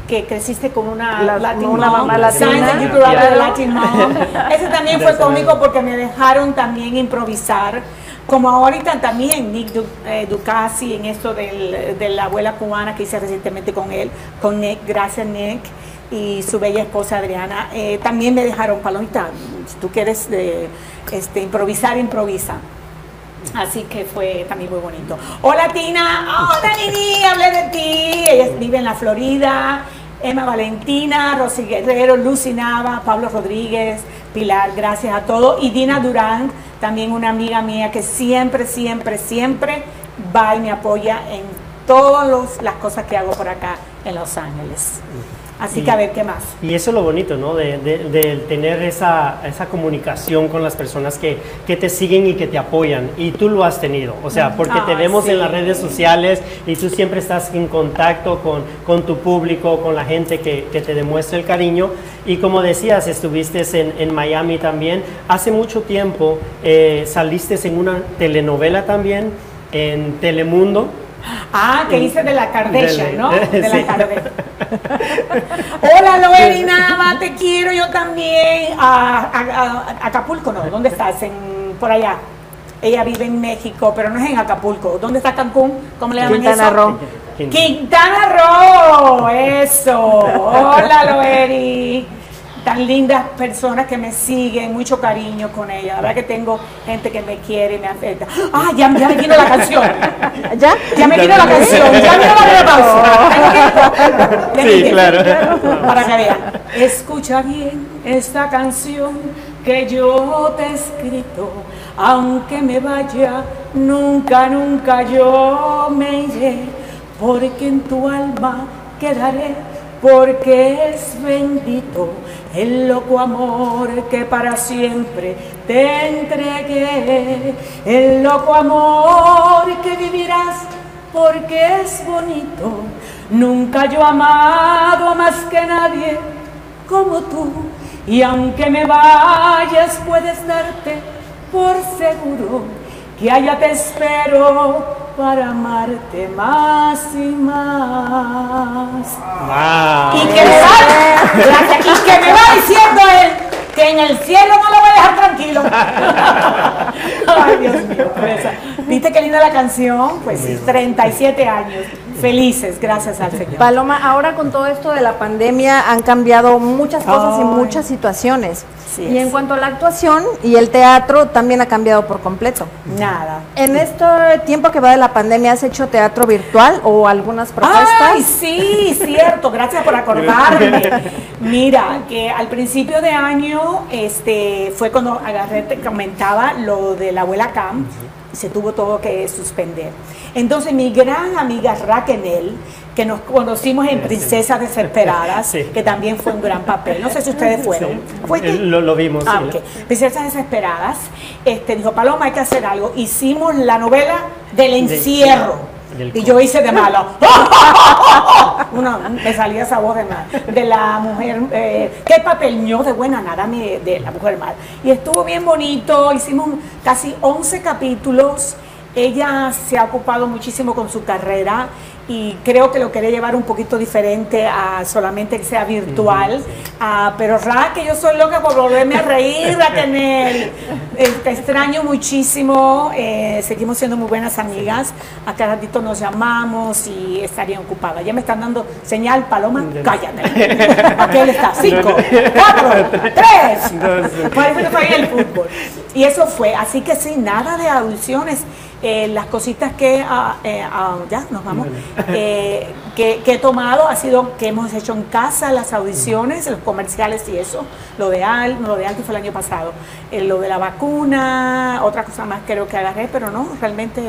que creciste con una Las- Latin una mom, mamá latina. you grew up Claro. Latin mom. Ese también fue cómico porque me dejaron también improvisar. Como ahorita también Nick Du- eh, Ducasi en esto del- de la abuela cubana que hice recientemente con él, con Nick, gracias Nick, y su bella esposa Adriana, eh, también me dejaron palomita. Si tú quieres eh, este, improvisar, improvisa. Así que fue también muy bonito. Hola Tina, hola Nini, hablé de ti. Ella vive en la Florida. Emma Valentina, Rosy Guerrero, Lucy Nava, Pablo Rodríguez, Pilar, gracias a todos. Y Dina Durán, también una amiga mía que siempre, siempre, siempre va y me apoya en todas las cosas que hago por acá en Los Ángeles. Así que a ver qué más. Y eso es lo bonito, ¿no? De, de- de tener esa, esa comunicación con las personas que, que te siguen y que te apoyan. Y tú lo has tenido. O sea, porque te Ay, vemos en sí. las redes sociales y tú siempre estás en contacto con, con tu público, con la gente que, que te demuestra el cariño. Y como decías, estuviste en, en Miami también. Hace mucho tiempo eh, saliste en una telenovela también, en Telemundo. Ah, que hice de la Kardashian, ¿no? De la sí. Kardashian. Hola, Loeri, nada más, te quiero yo también. A, a- a- Acapulco, ¿no? ¿Dónde estás? En, por allá. Ella vive en México, pero no es en Acapulco. ¿Dónde está Cancún? ¿Cómo le llaman Quintana eso? Roo. Quintana Roo, eso. Hola, Loeri. Tan lindas personas que me siguen, mucho cariño con ella. La verdad que tengo gente que me quiere y me afecta. Ah, ya, ya me vino la canción. ¿Ya? Ya me vino la canción, ya me la pausa. Sí, claro. Para que vean. Escucha bien esta canción que yo te he escrito. Aunque me vaya, nunca, nunca yo me iré. Porque en tu alma quedaré. Porque es bendito el loco amor que para siempre te entregué. El loco amor que vivirás porque es bonito. Nunca yo amado más que nadie como tú. Y aunque me vayas, puedes darte por seguro que allá te espero para amarte más y más. Wow. Y que me va, gracias, y que me va diciendo él que en el cielo no lo voy a dejar tranquilo. Ay, Dios mío, presa. ¿Viste qué linda la canción? Pues sí, 37 años. Felices, gracias al Señor. Paloma, ahora con todo esto de la pandemia han cambiado muchas cosas y muchas situaciones. Y es. en cuanto a la actuación y el teatro también ha cambiado por completo. Nada. En este tiempo que va de la pandemia, ¿has hecho teatro virtual o algunas propuestas? Ay, sí, cierto, gracias por acordarme. Mira, que al principio de año este, fue cuando agarré, te comentaba lo de la abuela Cam, se tuvo todo que suspender. Entonces mi gran amiga Raquel, que nos conocimos en Princesas Desesperadas, Sí. que también fue un gran papel, no sé si ustedes fueron. Sí. Eh, Lo, lo vimos. Ah, sí. Princesas Desesperadas, este, dijo, Paloma, hay que hacer algo. Hicimos la novela del encierro. Y yo hice de malo. Una, me salía esa voz de mal. De la mujer, eh, qué papel ño de buena nada de la mujer mal. Y estuvo bien bonito, hicimos casi 11 capítulos. Ella se ha ocupado muchísimo con su carrera y creo que lo quería llevar un poquito diferente a solamente que sea virtual. Ah, pero Ra, que yo soy loca por volverme a reír, a tener. Eh, te extraño muchísimo. eh, seguimos siendo muy buenas amigas. A cada ratito nos llamamos y estaría ocupada. Ya me están dando señal, Paloma, cállate. Aquí él está. Cinco, cuatro, tres. Parece que fue el fútbol. Y eso fue. Así que sí, nada de audiciones. Eh, las cositas que eh, ah, ya nos vamos eh, que, que he tomado ha sido que hemos hecho en casa las audiciones, los comerciales y eso, lo de Al, lo de Al que fue el año pasado, Eh, lo de la vacuna, otra cosa más creo que agarré, pero no, realmente.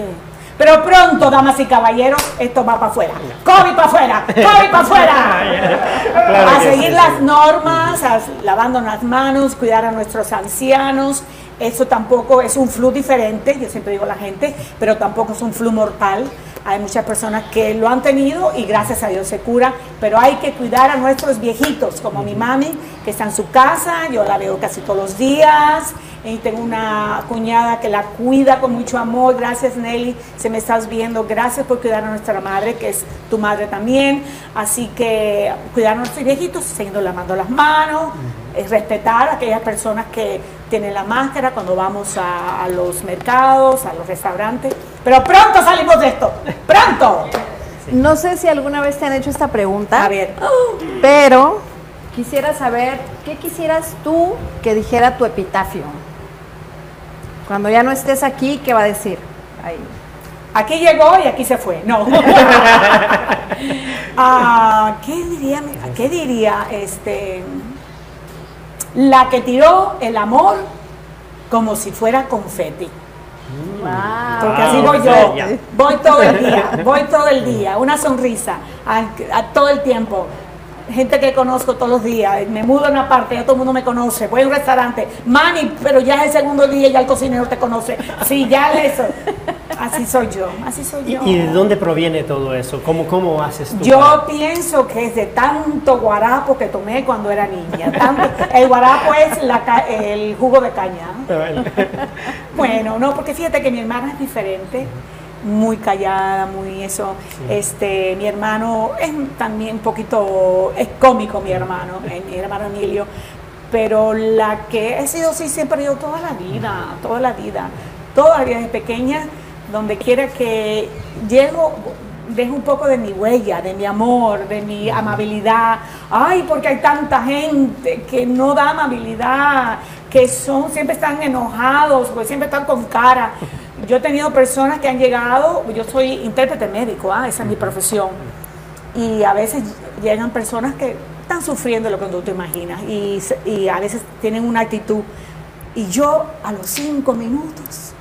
Pero pronto, damas y caballeros, esto va para afuera. COVID para afuera, COVID para afuera. Claro a seguir sí, las sí. normas, a- lavando las manos, cuidar a nuestros ancianos. Eso tampoco es un flu diferente, yo siempre digo a la gente, pero tampoco es un flu mortal. Hay muchas personas que lo han tenido y gracias a Dios se cura, pero hay que cuidar a nuestros viejitos, como mi mami, que está en su casa, yo la veo casi todos los días, y tengo una cuñada que la cuida con mucho amor, gracias Nelly, se me estás viendo, gracias por cuidar a nuestra madre, que es tu madre también, así que cuidar a nuestros viejitos, siguiendo lavando las manos, es respetar a aquellas personas que tienen la máscara cuando vamos a, a los mercados, a los restaurantes, pero pronto salimos de esto, pronto. No sé si alguna vez te han hecho esta pregunta. A ver, Pero quisiera saber, ¿qué quisieras tú que dijera tu epitafio? Cuando ya no estés aquí, ¿qué va a decir? Ahí. Aquí llegó y aquí se fue. No. Ah, ¿Qué diría? ¿Qué diría? Este, la que tiró el amor como si fuera confeti. Porque así voy yo. Voy todo el día, voy todo el día. Una sonrisa a, a todo el tiempo. Gente que conozco todos los días. Me mudo a una parte, ya todo el mundo me conoce. Voy a un restaurante. Mani, pero ya es el segundo día y ya el cocinero te conoce. Sí, ya eso. Así soy yo. Así soy ¿Y, yo. y de dónde proviene todo eso? ¿Cómo, cómo haces tú? Yo para- pienso que es de tanto guarapo que tomé cuando era niña. Tanto- el guarapo es la el jugo de caña. Bueno, no, porque fíjate que mi hermana es diferente. Muy callada, muy eso. Este, mi hermano es también un poquito, es cómico mi hermano, eh, mi hermano Emilio, pero la que he sido así siempre yo toda la vida, toda la vida, toda la vida desde pequeña, donde quiera que llego, dejo un poco de mi huella, de mi amor, de mi amabilidad. Ay, porque hay tanta gente que no da amabilidad, que son, siempre están enojados, siempre están con cara. Yo he tenido personas que han llegado, yo soy intérprete médico, ah, esa es mi profesión, y a veces llegan personas que están sufriendo lo que tú te imaginas y, y a veces tienen una actitud. Y yo a los cinco minutos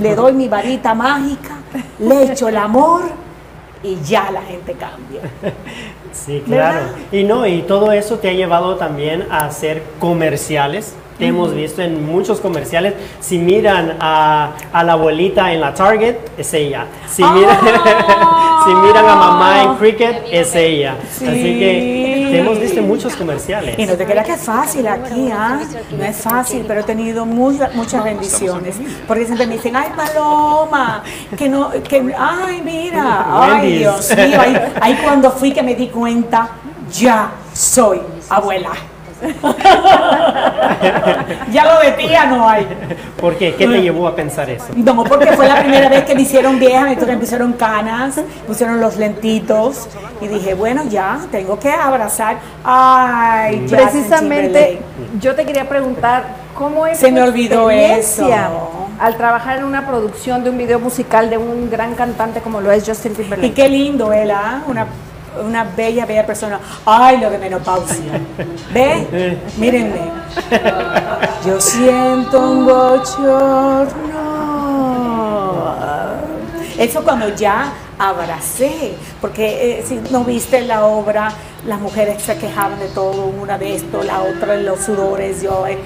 le doy mi varita mágica, le echo el amor y ya la gente cambia. Sí, claro. ¿Verdad? Y no, y todo eso te ha llevado también a hacer comerciales. Te hemos visto en muchos comerciales. Si miran a, a la abuelita en la Target, es ella. Si, miran, si miran a mamá en Cricket, es ella. Así que te hemos visto en muchos comerciales. Y no te creas que es fácil aquí, ¿ah? No es fácil, pero he tenido muchas, muchas bendiciones. Porque siempre me dicen, ay, Paloma, que no, que, ay, mira, ay. Dios mío. Ahí, ahí cuando fui que me di cuenta, ya soy abuela. ya lo de tía no hay. ¿Por qué? ¿Qué te llevó a pensar eso? No, porque fue la primera vez que me hicieron vieja, me me pusieron canas, me pusieron los lentitos y dije, bueno, ya, tengo que abrazar. Ay, Precisamente, yo te quería preguntar, ¿cómo es Se tu me olvidó experiencia eso. al trabajar en una producción de un video musical de un gran cantante como lo es Justin Y Timberlake? qué lindo él, ¿ah? Una, una bella, bella persona. Ay, lo de menopausia. ¿Ve? Mírenme. Yo siento un bochorno. Eso cuando ya abracé, porque eh, si no viste la obra, las mujeres se quejaban de todo, una de esto, la otra de los sudores, yo, eh,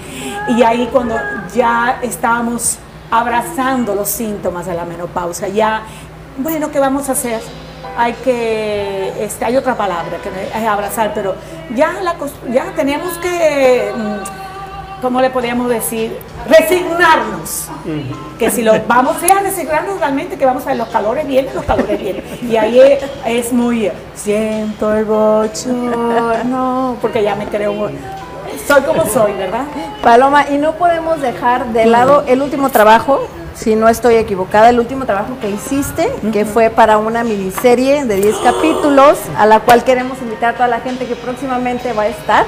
y ahí cuando ya estábamos abrazando los síntomas de la menopausia, ya, bueno, ¿qué vamos a hacer? Hay que, este, hay otra palabra que no es abrazar, pero ya, la, ya tenemos que, mm, ¿cómo le podríamos decir? Resignarnos. Que si lo vamos a resignarnos realmente, que vamos a ver los calores vienen, los calores vienen. Y ahí es, es muy, siento el bochorno, porque ya me creo, soy como soy, ¿verdad? Paloma, y no podemos dejar de lado el último trabajo, si no estoy equivocada, el último trabajo que hiciste, que fue para una miniserie de 10 capítulos, a la cual queremos invitar a toda la gente que próximamente va a estar.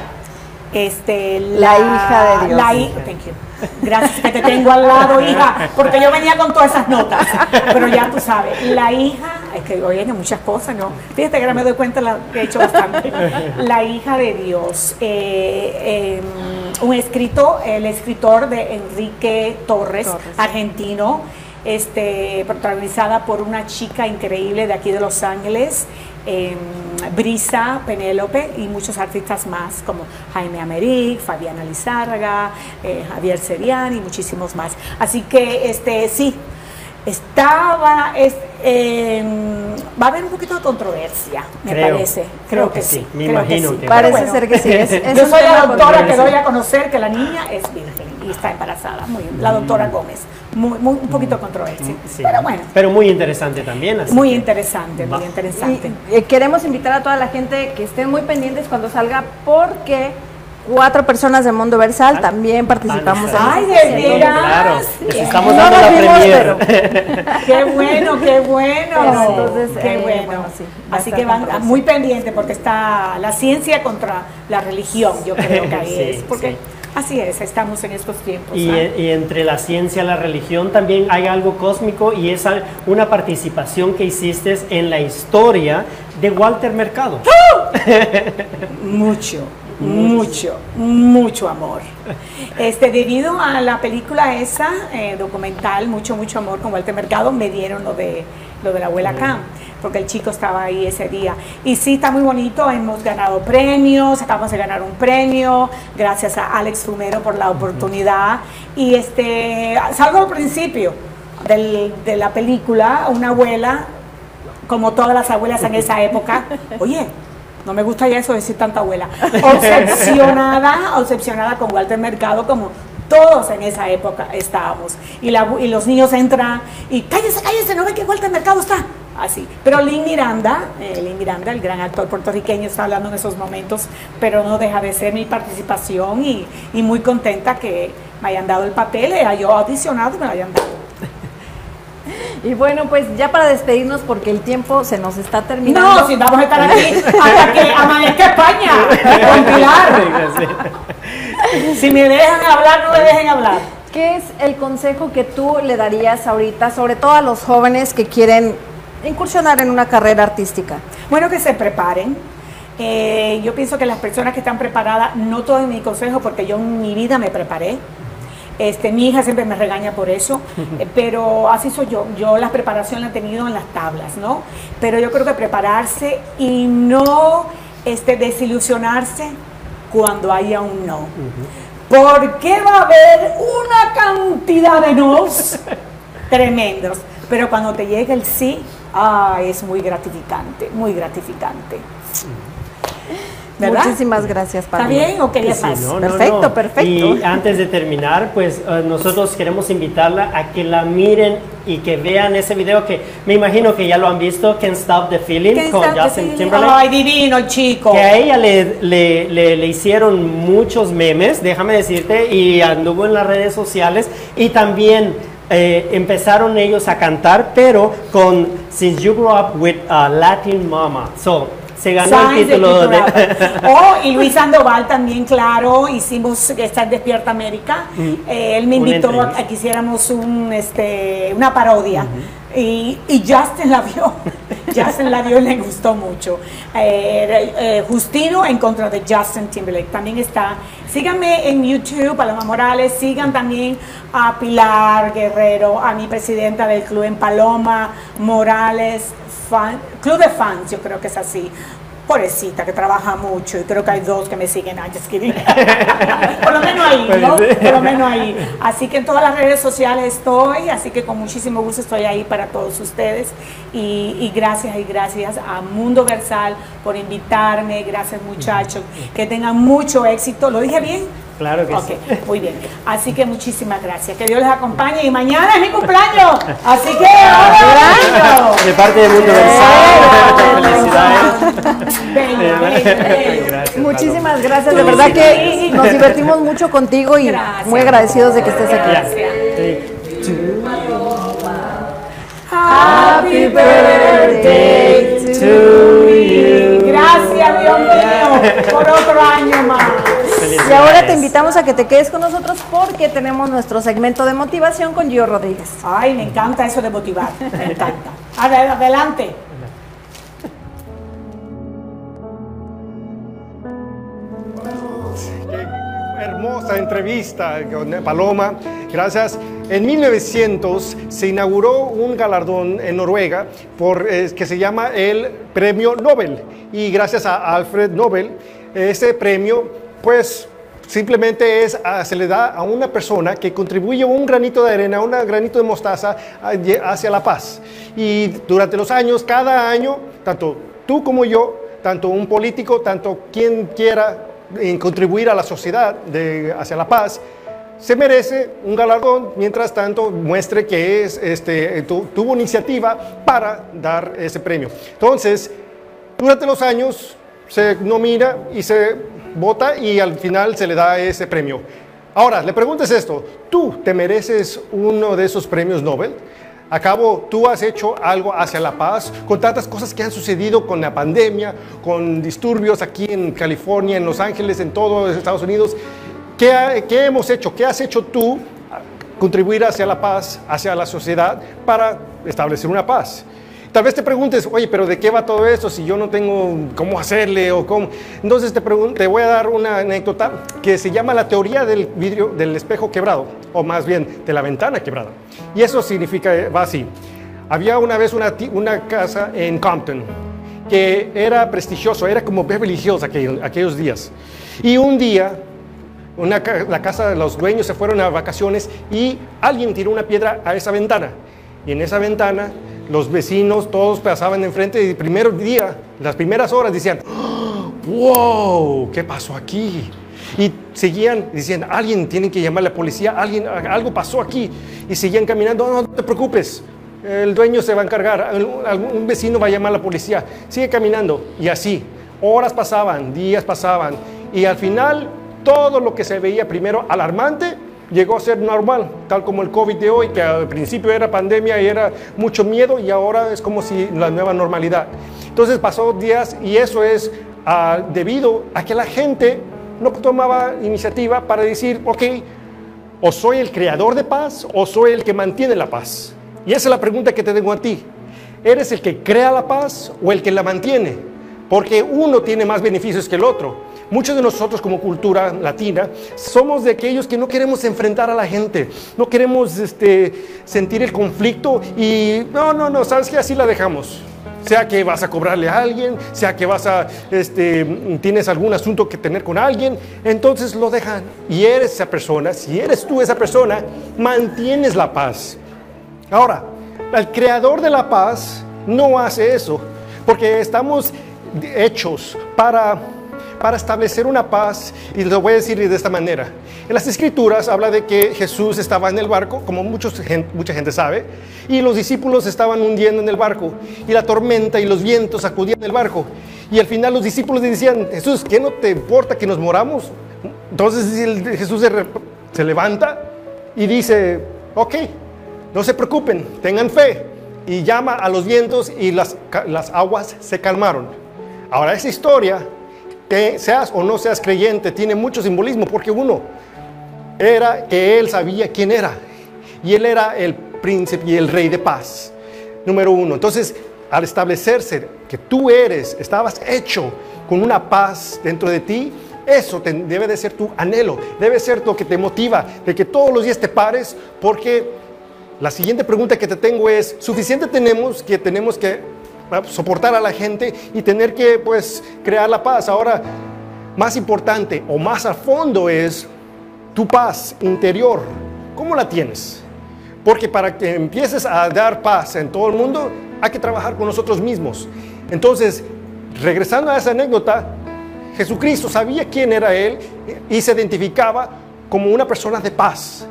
Este, La hija de Dios. La thank you. Gracias que te tengo al lado, hija, porque yo venía con todas esas notas. Pero ya tú sabes, la hija, es que oye, que muchas cosas, ¿no? Fíjate que ahora me doy cuenta la, que he hecho bastante. La hija de Dios, eh, eh, un escritor, el escritor de Enrique Torres, argentino, este, protagonizada por una chica increíble de aquí de Los Ángeles, eh, Brisa Penélope y muchos artistas más como Jaime Americ, Fabiana Lizárraga, eh, Javier Seriani y muchísimos más. Así que este sí, estaba, es, eh, va a haber un poquito de controversia, me Creo. parece. Creo, Creo que, que sí. me creo imagino sí. que- Parece ser que sí, es- es Yo soy la doctora que doy a conocer que la niña es virgen y está embarazada. Muy bien, la doctora Gómez. Muy, muy, un poquito controversia. Sí. Pero bueno, Pero muy interesante también. así muy que- interesante, muy interesante. Y, eh, queremos invitar a toda la gente que estén muy pendientes cuando salga, porque cuatro personas de Mundo Versal también participamos en Ay, de veras. Claro, les estamos dando la vimos, premier. Qué bueno, qué bueno. Pero entonces, qué eh, bueno. sí, Así que van muy pendientes porque está la ciencia contra la religión, yo creo que ahí Sí, es. Porque sí. Así es, estamos en estos tiempos. Y, ¿ah? y entre la ciencia y la religión también hay algo cósmico y es una participación que hiciste en la historia de Walter Mercado. Mucho, mucho, mucho amor. Este, debido a la película esa, eh, documental, mucho, mucho amor con Walter Mercado, me dieron lo de, lo de la abuela Cam, porque el chico estaba ahí ese día. Y sí, está muy bonito, hemos ganado premios, acabamos de ganar un premio, gracias a Alex Fumero por la oportunidad. Y este, salgo al principio del- de la película, una abuela como todas las abuelas en esa época, oye, no me gusta ya eso de decir tanta abuela, obsesionada, obsesionada con Walter Mercado como Todos en esa época estábamos. Y, la- y los niños entran y cállense, cállense, no ven qué vuelta el mercado está. Así. Pero Lin Miranda, eh, Lin Miranda, el gran actor puertorriqueño, está hablando en esos momentos, pero no deja de ser mi participación y, y muy contenta que me hayan dado el papel, eh, yo audicionado y me lo hayan dado. Y bueno, pues ya para despedirnos, porque el tiempo se nos está terminando. No, si vamos a estar aquí hasta que amanezca España, con Pilar. Si me dejan hablar, no me dejen hablar. ¿Qué es el consejo que tú le darías ahorita, sobre todo a los jóvenes que quieren incursionar en una carrera artística? Bueno, que se preparen. Eh, yo pienso que las personas que están preparadas, no todo es mi consejo, porque yo en mi vida me preparé. Este, mi hija siempre me regaña por eso, eh, pero así soy yo. Yo la preparación la he tenido en las tablas, ¿no? Pero yo creo que prepararse y no este, desilusionarse cuando haya un no. Porque va a haber una cantidad de nos tremendos. Pero cuando te llega el sí, ah, es muy gratificante, muy gratificante. ¿Verdad? Muchísimas gracias, ¿Está Pablo. bien o querías Sí, más? no, no, Perfecto, no. perfecto. Y antes de terminar, pues eh, nosotros queremos invitarla a que la miren y que vean ese video que me imagino que ya lo han visto, Can't Stop the Feeling ¿Quién con está Justin? Timberlake. Ay, divino el chico. Que a ella le, le, le- le hicieron muchos memes, déjame decirte, y anduvo en las redes sociales y también eh, empezaron ellos a cantar, pero con Since You Grew Up with a Latin Mama. So, se ganó el título de... Oh, y Luis Sandoval también, claro, hicimos esta Despierta América. Eh, él me invitó a que hiciéramos un, este, una parodia. Y, y Justin la vio. Justin la vio y le gustó mucho. Eh, eh, Justino en contra de Justin Timberlake también está. Síganme en YouTube, Paloma Morales. Sigan también a Pilar Guerrero, a mi presidenta del club en Paloma Morales. Fan- Club de fans, yo creo que es así. Pobrecita, que trabaja mucho y creo que hay dos que me siguen. Ah, just kidding. Por lo menos ahí, ¿no? Pues. Por lo menos ahí. Así que en todas las redes sociales estoy, así que con muchísimo gusto estoy ahí para todos ustedes. Y, y gracias y gracias a Mundo Versal por invitarme. Gracias muchachos. Que tengan mucho éxito. ¿Lo dije bien? Claro que Ok, sí. muy bien. Así que muchísimas gracias. Que Dios les acompañe. Y mañana es mi cumpleaños. Así que ¡ánimo! De parte de Mundo felicidades. Venga, venga, venga. Gracias, Muchísimas gracias, de verdad que nos divertimos mucho contigo y Gracias. muy agradecidos de que estés aquí. Happy birthday to you. Gracias, Dios mío, por otro año más. Y ahora te invitamos a que te quedes con nosotros porque tenemos nuestro segmento de motivación con Gio Rodríguez. Ay, me encanta eso de motivar, me encanta. Adel- Adelante. Qué hermosa entrevista con Paloma. Gracias. En 1900 se inauguró un galardón en Noruega por, eh, que se llama el Premio Nobel. Y gracias a Alfred Nobel, ese premio, pues simplemente es, ah, se le da a una persona que contribuye un granito de arena, un granito de mostaza ah, hacia la paz. Y durante los años, cada año, tanto tú como yo, tanto un político, tanto quien quiera en contribuir a la sociedad hacia la paz, se merece un galardón, mientras tanto muestre que es, este, tu- tuvo iniciativa para dar ese premio. Entonces, durante los años se nomina y se vota y al final se le da ese premio. Ahora, le preguntes esto, ¿tú te mereces uno de esos premios Nobel? Acabo, tú has hecho algo hacia la paz con tantas cosas que han sucedido con la pandemia, con disturbios aquí en California, en Los Ángeles, en todos Estados Unidos. ¿Qué, ha- qué hemos hecho? ¿Qué has hecho tú contribuir hacia la paz, hacia la sociedad, para establecer una paz. Tal vez te preguntes, oye, pero ¿de qué va todo esto si yo no tengo cómo hacerle o cómo? Entonces te, te voy a dar una anécdota que se llama la teoría del vidrio del espejo quebrado, o más bien de la ventana quebrada. Y eso significa, va así. Había una vez una, una casa en Compton que era prestigioso, era como Beverly Hills aquellos, aquellos días. Y un día una la casa de los dueños se fueron a vacaciones y alguien tiró una piedra a esa ventana. Y en esa ventana los vecinos todos pasaban enfrente y el primer día, las primeras horas decían, "¡Oh! wow, ¿qué pasó aquí? Y seguían, decían, alguien tiene que llamar a la policía, alguien, algo pasó aquí. Y seguían caminando, no, no te preocupes, el dueño se va a encargar, un vecino va a llamar a la policía, sigue caminando. Y así, horas pasaban, días pasaban. Y al final, todo lo que se veía primero alarmante, llegó a ser normal, tal como el COVID de hoy, que al principio era pandemia y era mucho miedo y ahora es como si la nueva normalidad. Entonces pasó días y eso es ah, debido a que la gente no tomaba iniciativa para decir, ok, o soy el creador de paz o soy el que mantiene la paz. Y esa es la pregunta que te tengo a ti. ¿Eres el que crea la paz o el que la mantiene? Porque uno tiene más beneficios que el otro. Muchos de nosotros como cultura latina somos de aquellos que no queremos enfrentar a la gente, no queremos este, sentir el conflicto y no, no, no, sabes que así la dejamos. Sea que vas a cobrarle a alguien, sea que vas a, este, tienes algún asunto que tener con alguien, entonces lo dejan. Y eres esa persona, si eres tú esa persona, mantienes la paz. Ahora, el creador de la paz no hace eso, porque estamos hechos para para establecer una paz, y lo voy a decir de esta manera. En las escrituras habla de que Jesús estaba en el barco, como muchos, mucha gente sabe, y los discípulos estaban hundiendo en el barco, y la tormenta y los vientos sacudían el barco. Y al final los discípulos decían, Jesús, ¿qué no te importa que nos moramos? Entonces Jesús se, levanta y dice, ok, no se preocupen, tengan fe. Y llama a los vientos y las, las aguas se calmaron. Ahora esa historia seas o no seas creyente, tiene mucho simbolismo, porque uno era que él sabía quién era, y él era el príncipe y el rey de paz, número uno. Entonces, al establecerse que tú eres, estabas hecho con una paz dentro de ti, eso debe de ser tu anhelo, debe ser lo que te motiva, de que todos los días te pares, porque la siguiente pregunta que te tengo es, ¿suficiente tenemos que tenemos que soportar a la gente y tener que pues crear la paz. Ahora, más importante o más a fondo es tu paz interior. ¿Cómo la tienes? Porque para que empieces a dar paz en todo el mundo, hay que trabajar con nosotros mismos. Entonces, regresando a esa anécdota, Jesucristo sabía quién era Él y se identificaba como una persona de paz.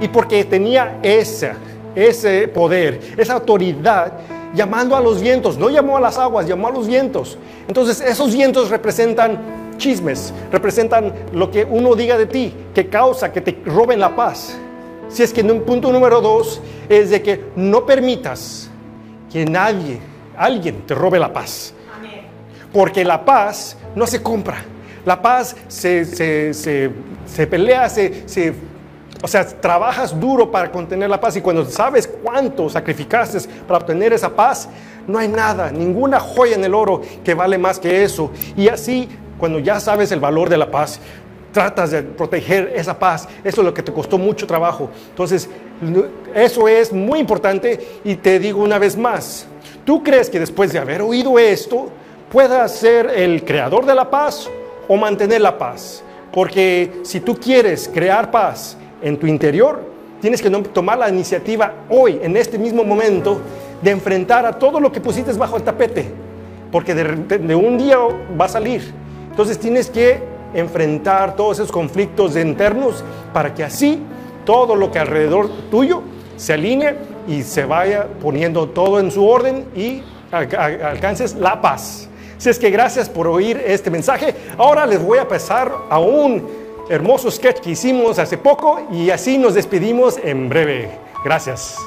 Y porque tenía ese, ese poder, esa autoridad, llamando a los vientos, no llamó a las aguas, llamó a los vientos. Entonces esos vientos representan chismes, representan lo que uno diga de ti, que causa que te roben la paz. Si es que un punto número dos es de que no permitas que nadie, alguien te robe la paz. Porque la paz no se compra. La paz se, se, se, se pelea, se, o sea, trabajas duro para contener la paz y cuando sabes cuánto sacrificaste para obtener esa paz, no hay nada, ninguna joya en el oro que vale más que eso. Y así, cuando ya sabes el valor de la paz, tratas de proteger esa paz. Eso es lo que te costó mucho trabajo. Entonces, eso es muy importante y te digo una vez más, ¿tú crees que después de haber oído esto, puedas ser el creador de la paz o mantener la paz? Porque si tú quieres crear paz, en tu interior, tienes que tomar la iniciativa hoy, en este mismo momento, de enfrentar a todo lo que pusiste bajo el tapete, porque de, un día va a salir. Entonces tienes que enfrentar todos esos conflictos internos para que así todo lo que alrededor tuyo se alinee y se vaya poniendo todo en su orden y alcances la paz. Si es que gracias por oír este mensaje. Ahora les voy a pasar a un hermoso sketch que hicimos hace poco y así nos despedimos en breve. Gracias.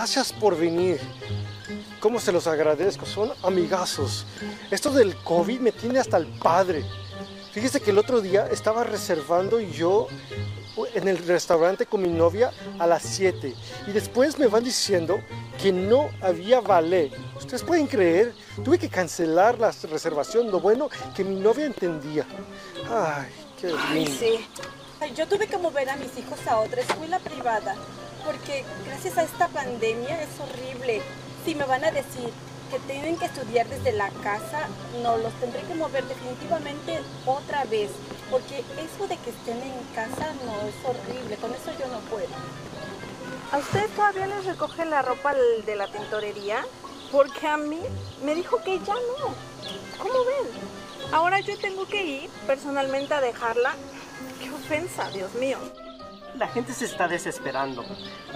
Gracias por venir. ¿Cómo se los agradezco? Son amigazos. Esto del COVID me tiene hasta el padre. Fíjese que el otro día estaba reservando yo en el restaurante con mi novia a las 7 y después me van diciendo que no había ballet. ¿Ustedes pueden creer? Tuve que cancelar la reservación, lo bueno que mi novia entendía. Ay, qué lindo. Sí. Ay, Yo tuve que mover a mis hijos a otra escuela privada porque gracias a esta pandemia es horrible. Si me van a decir que tienen que estudiar desde la casa, no, los tendré que mover definitivamente otra vez porque eso de que estén en casa no es horrible, con eso yo no puedo. ¿A usted todavía les recoge la ropa de la tintorería? Porque a mí me dijo que ya no. ¿Cómo ven? Ahora yo tengo que ir personalmente a dejarla. Qué ofensa, Dios mío. La gente se está desesperando,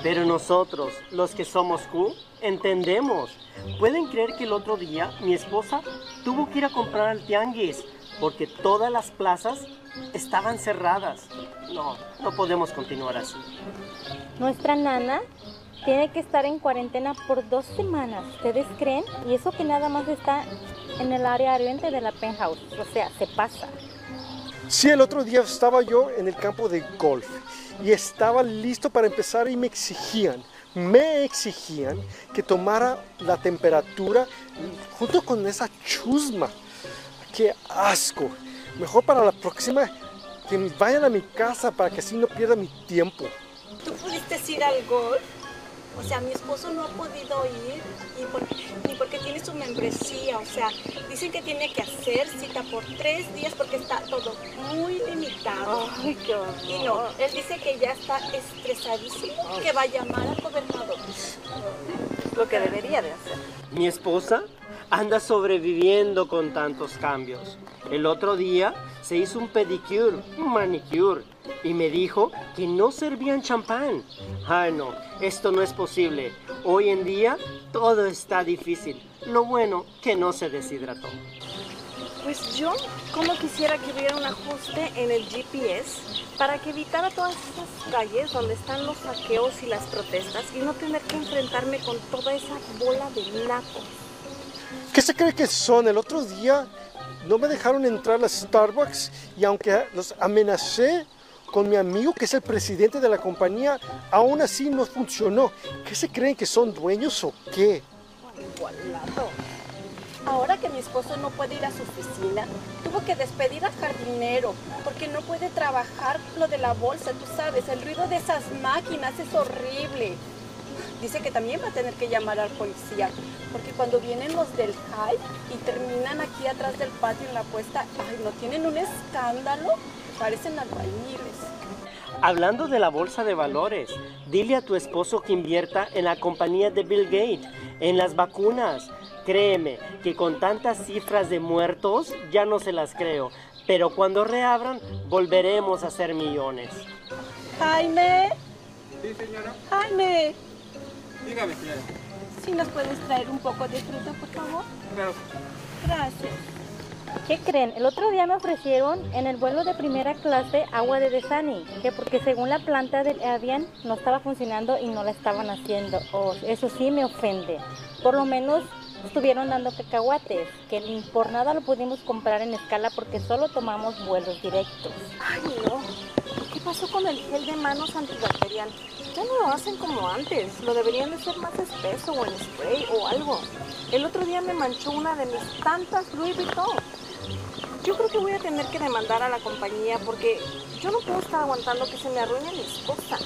pero nosotros, los que somos Q, entendemos. ¿Pueden creer que el otro día mi esposa tuvo que ir a comprar al tianguis porque todas las plazas estaban cerradas? No, no podemos continuar así. Nuestra nana tiene que estar en cuarentena por dos semanas. ¿Ustedes creen? Y eso que nada más está en el área oriente de la penthouse. O sea, se pasa. Sí, el otro día estaba yo en el campo de golf y estaba listo para empezar y me exigían, me exigían que tomara la temperatura junto con esa chusma. ¡Qué asco! Mejor para la próxima que vayan a mi casa para que así no pierda mi tiempo. ¿Tú pudiste ir al golf? O sea, mi esposo no ha podido ir y por- ni porque tiene su membresía. O sea, dicen que tiene que hacer cita por tres días porque está todo muy limitado. Ay, qué Y no, él dice que ya está estresadísimo, que va a llamar al gobernador. Lo que debería de hacer. Mi esposa anda sobreviviendo con tantos cambios. El otro día se hizo un pedicure, un manicure, y me dijo que no servían champán. Ay no, esto no es posible. Hoy en día todo está difícil. Lo bueno que no se deshidrató. Pues yo, como quisiera que hubiera un ajuste en el GPS para que evitara todas estas calles donde están los saqueos y las protestas y no tener que enfrentarme con toda esa bola de nacos. ¿Qué se cree que son? El otro día no me dejaron entrar a la Starbucks y aunque los amenacé con mi amigo que es el presidente de la compañía, aún así no funcionó. ¿Qué se creen que son dueños o qué? Ahora que mi esposo no puede ir a su oficina, tuvo que despedir al jardinero porque no puede trabajar lo de la bolsa, tú sabes, el ruido de esas máquinas es horrible. Dice que también va a tener que llamar al policía, porque cuando vienen los del high y terminan aquí atrás del patio en la puesta, ay, no tienen un escándalo, parecen albañiles. Hablando de la bolsa de valores, dile a tu esposo que invierta en la compañía de Bill Gates, en las vacunas. Créeme que con tantas cifras de muertos ya no se las creo, pero cuando reabran volveremos a ser millones. Jaime, Sí, señora. Jaime, Dígame, señora. si nos puedes traer un poco de fruta, por favor? Claro. Gracias. ¿Qué creen? El otro día me ofrecieron en el vuelo de primera clase agua de Desani, que porque según la planta del Avian no estaba funcionando y no la estaban haciendo. Oh, eso sí me ofende. Por lo menos estuvieron dando cacahuates, que ni por nada lo pudimos comprar en escala porque solo tomamos vuelos directos. Ay, no. ¿Qué pasó con el gel de manos antibacterial? Ya no lo hacen como antes. Lo deberían de ser más espeso o en spray o algo. El otro día me manchó una de mis tantas Louis Vuitton. Yo creo que voy a tener que demandar a la compañía porque yo no puedo estar aguantando que se me arruinen mis cosas.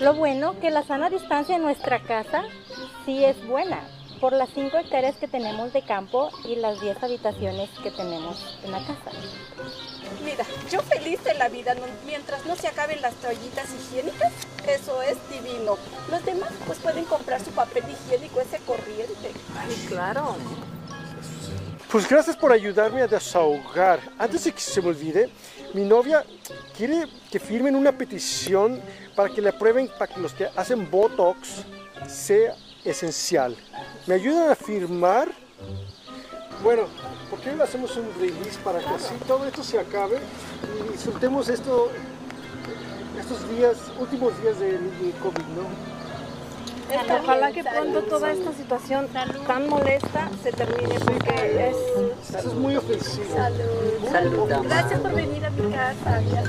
Lo bueno que la sana distancia en nuestra casa sí es buena, por las 5 hectáreas que tenemos de campo y las 10 habitaciones que tenemos en la casa. Mira, yo feliz de la vida no- mientras no se acaben las toallitas higiénicas, eso es divino. Los demás pues pueden comprar su papel higiénico ese corriente. Ay, claro. Pues gracias por ayudarme a desahogar. Antes de que se me olvide, mi novia quiere que firmen una petición para que le aprueben para que los que hacen Botox sea esencial. ¿Me ayudan a firmar? Bueno, ¿por qué no hacemos un release para que así todo esto se acabe y disfrutemos esto, estos días, últimos días del del COVID, ¿no? Ojalá que pronto toda esta situación tan molesta se termine porque es... Eso es muy ofensivo. Salud. Salud. Gracias por venir a mi casa. Ya.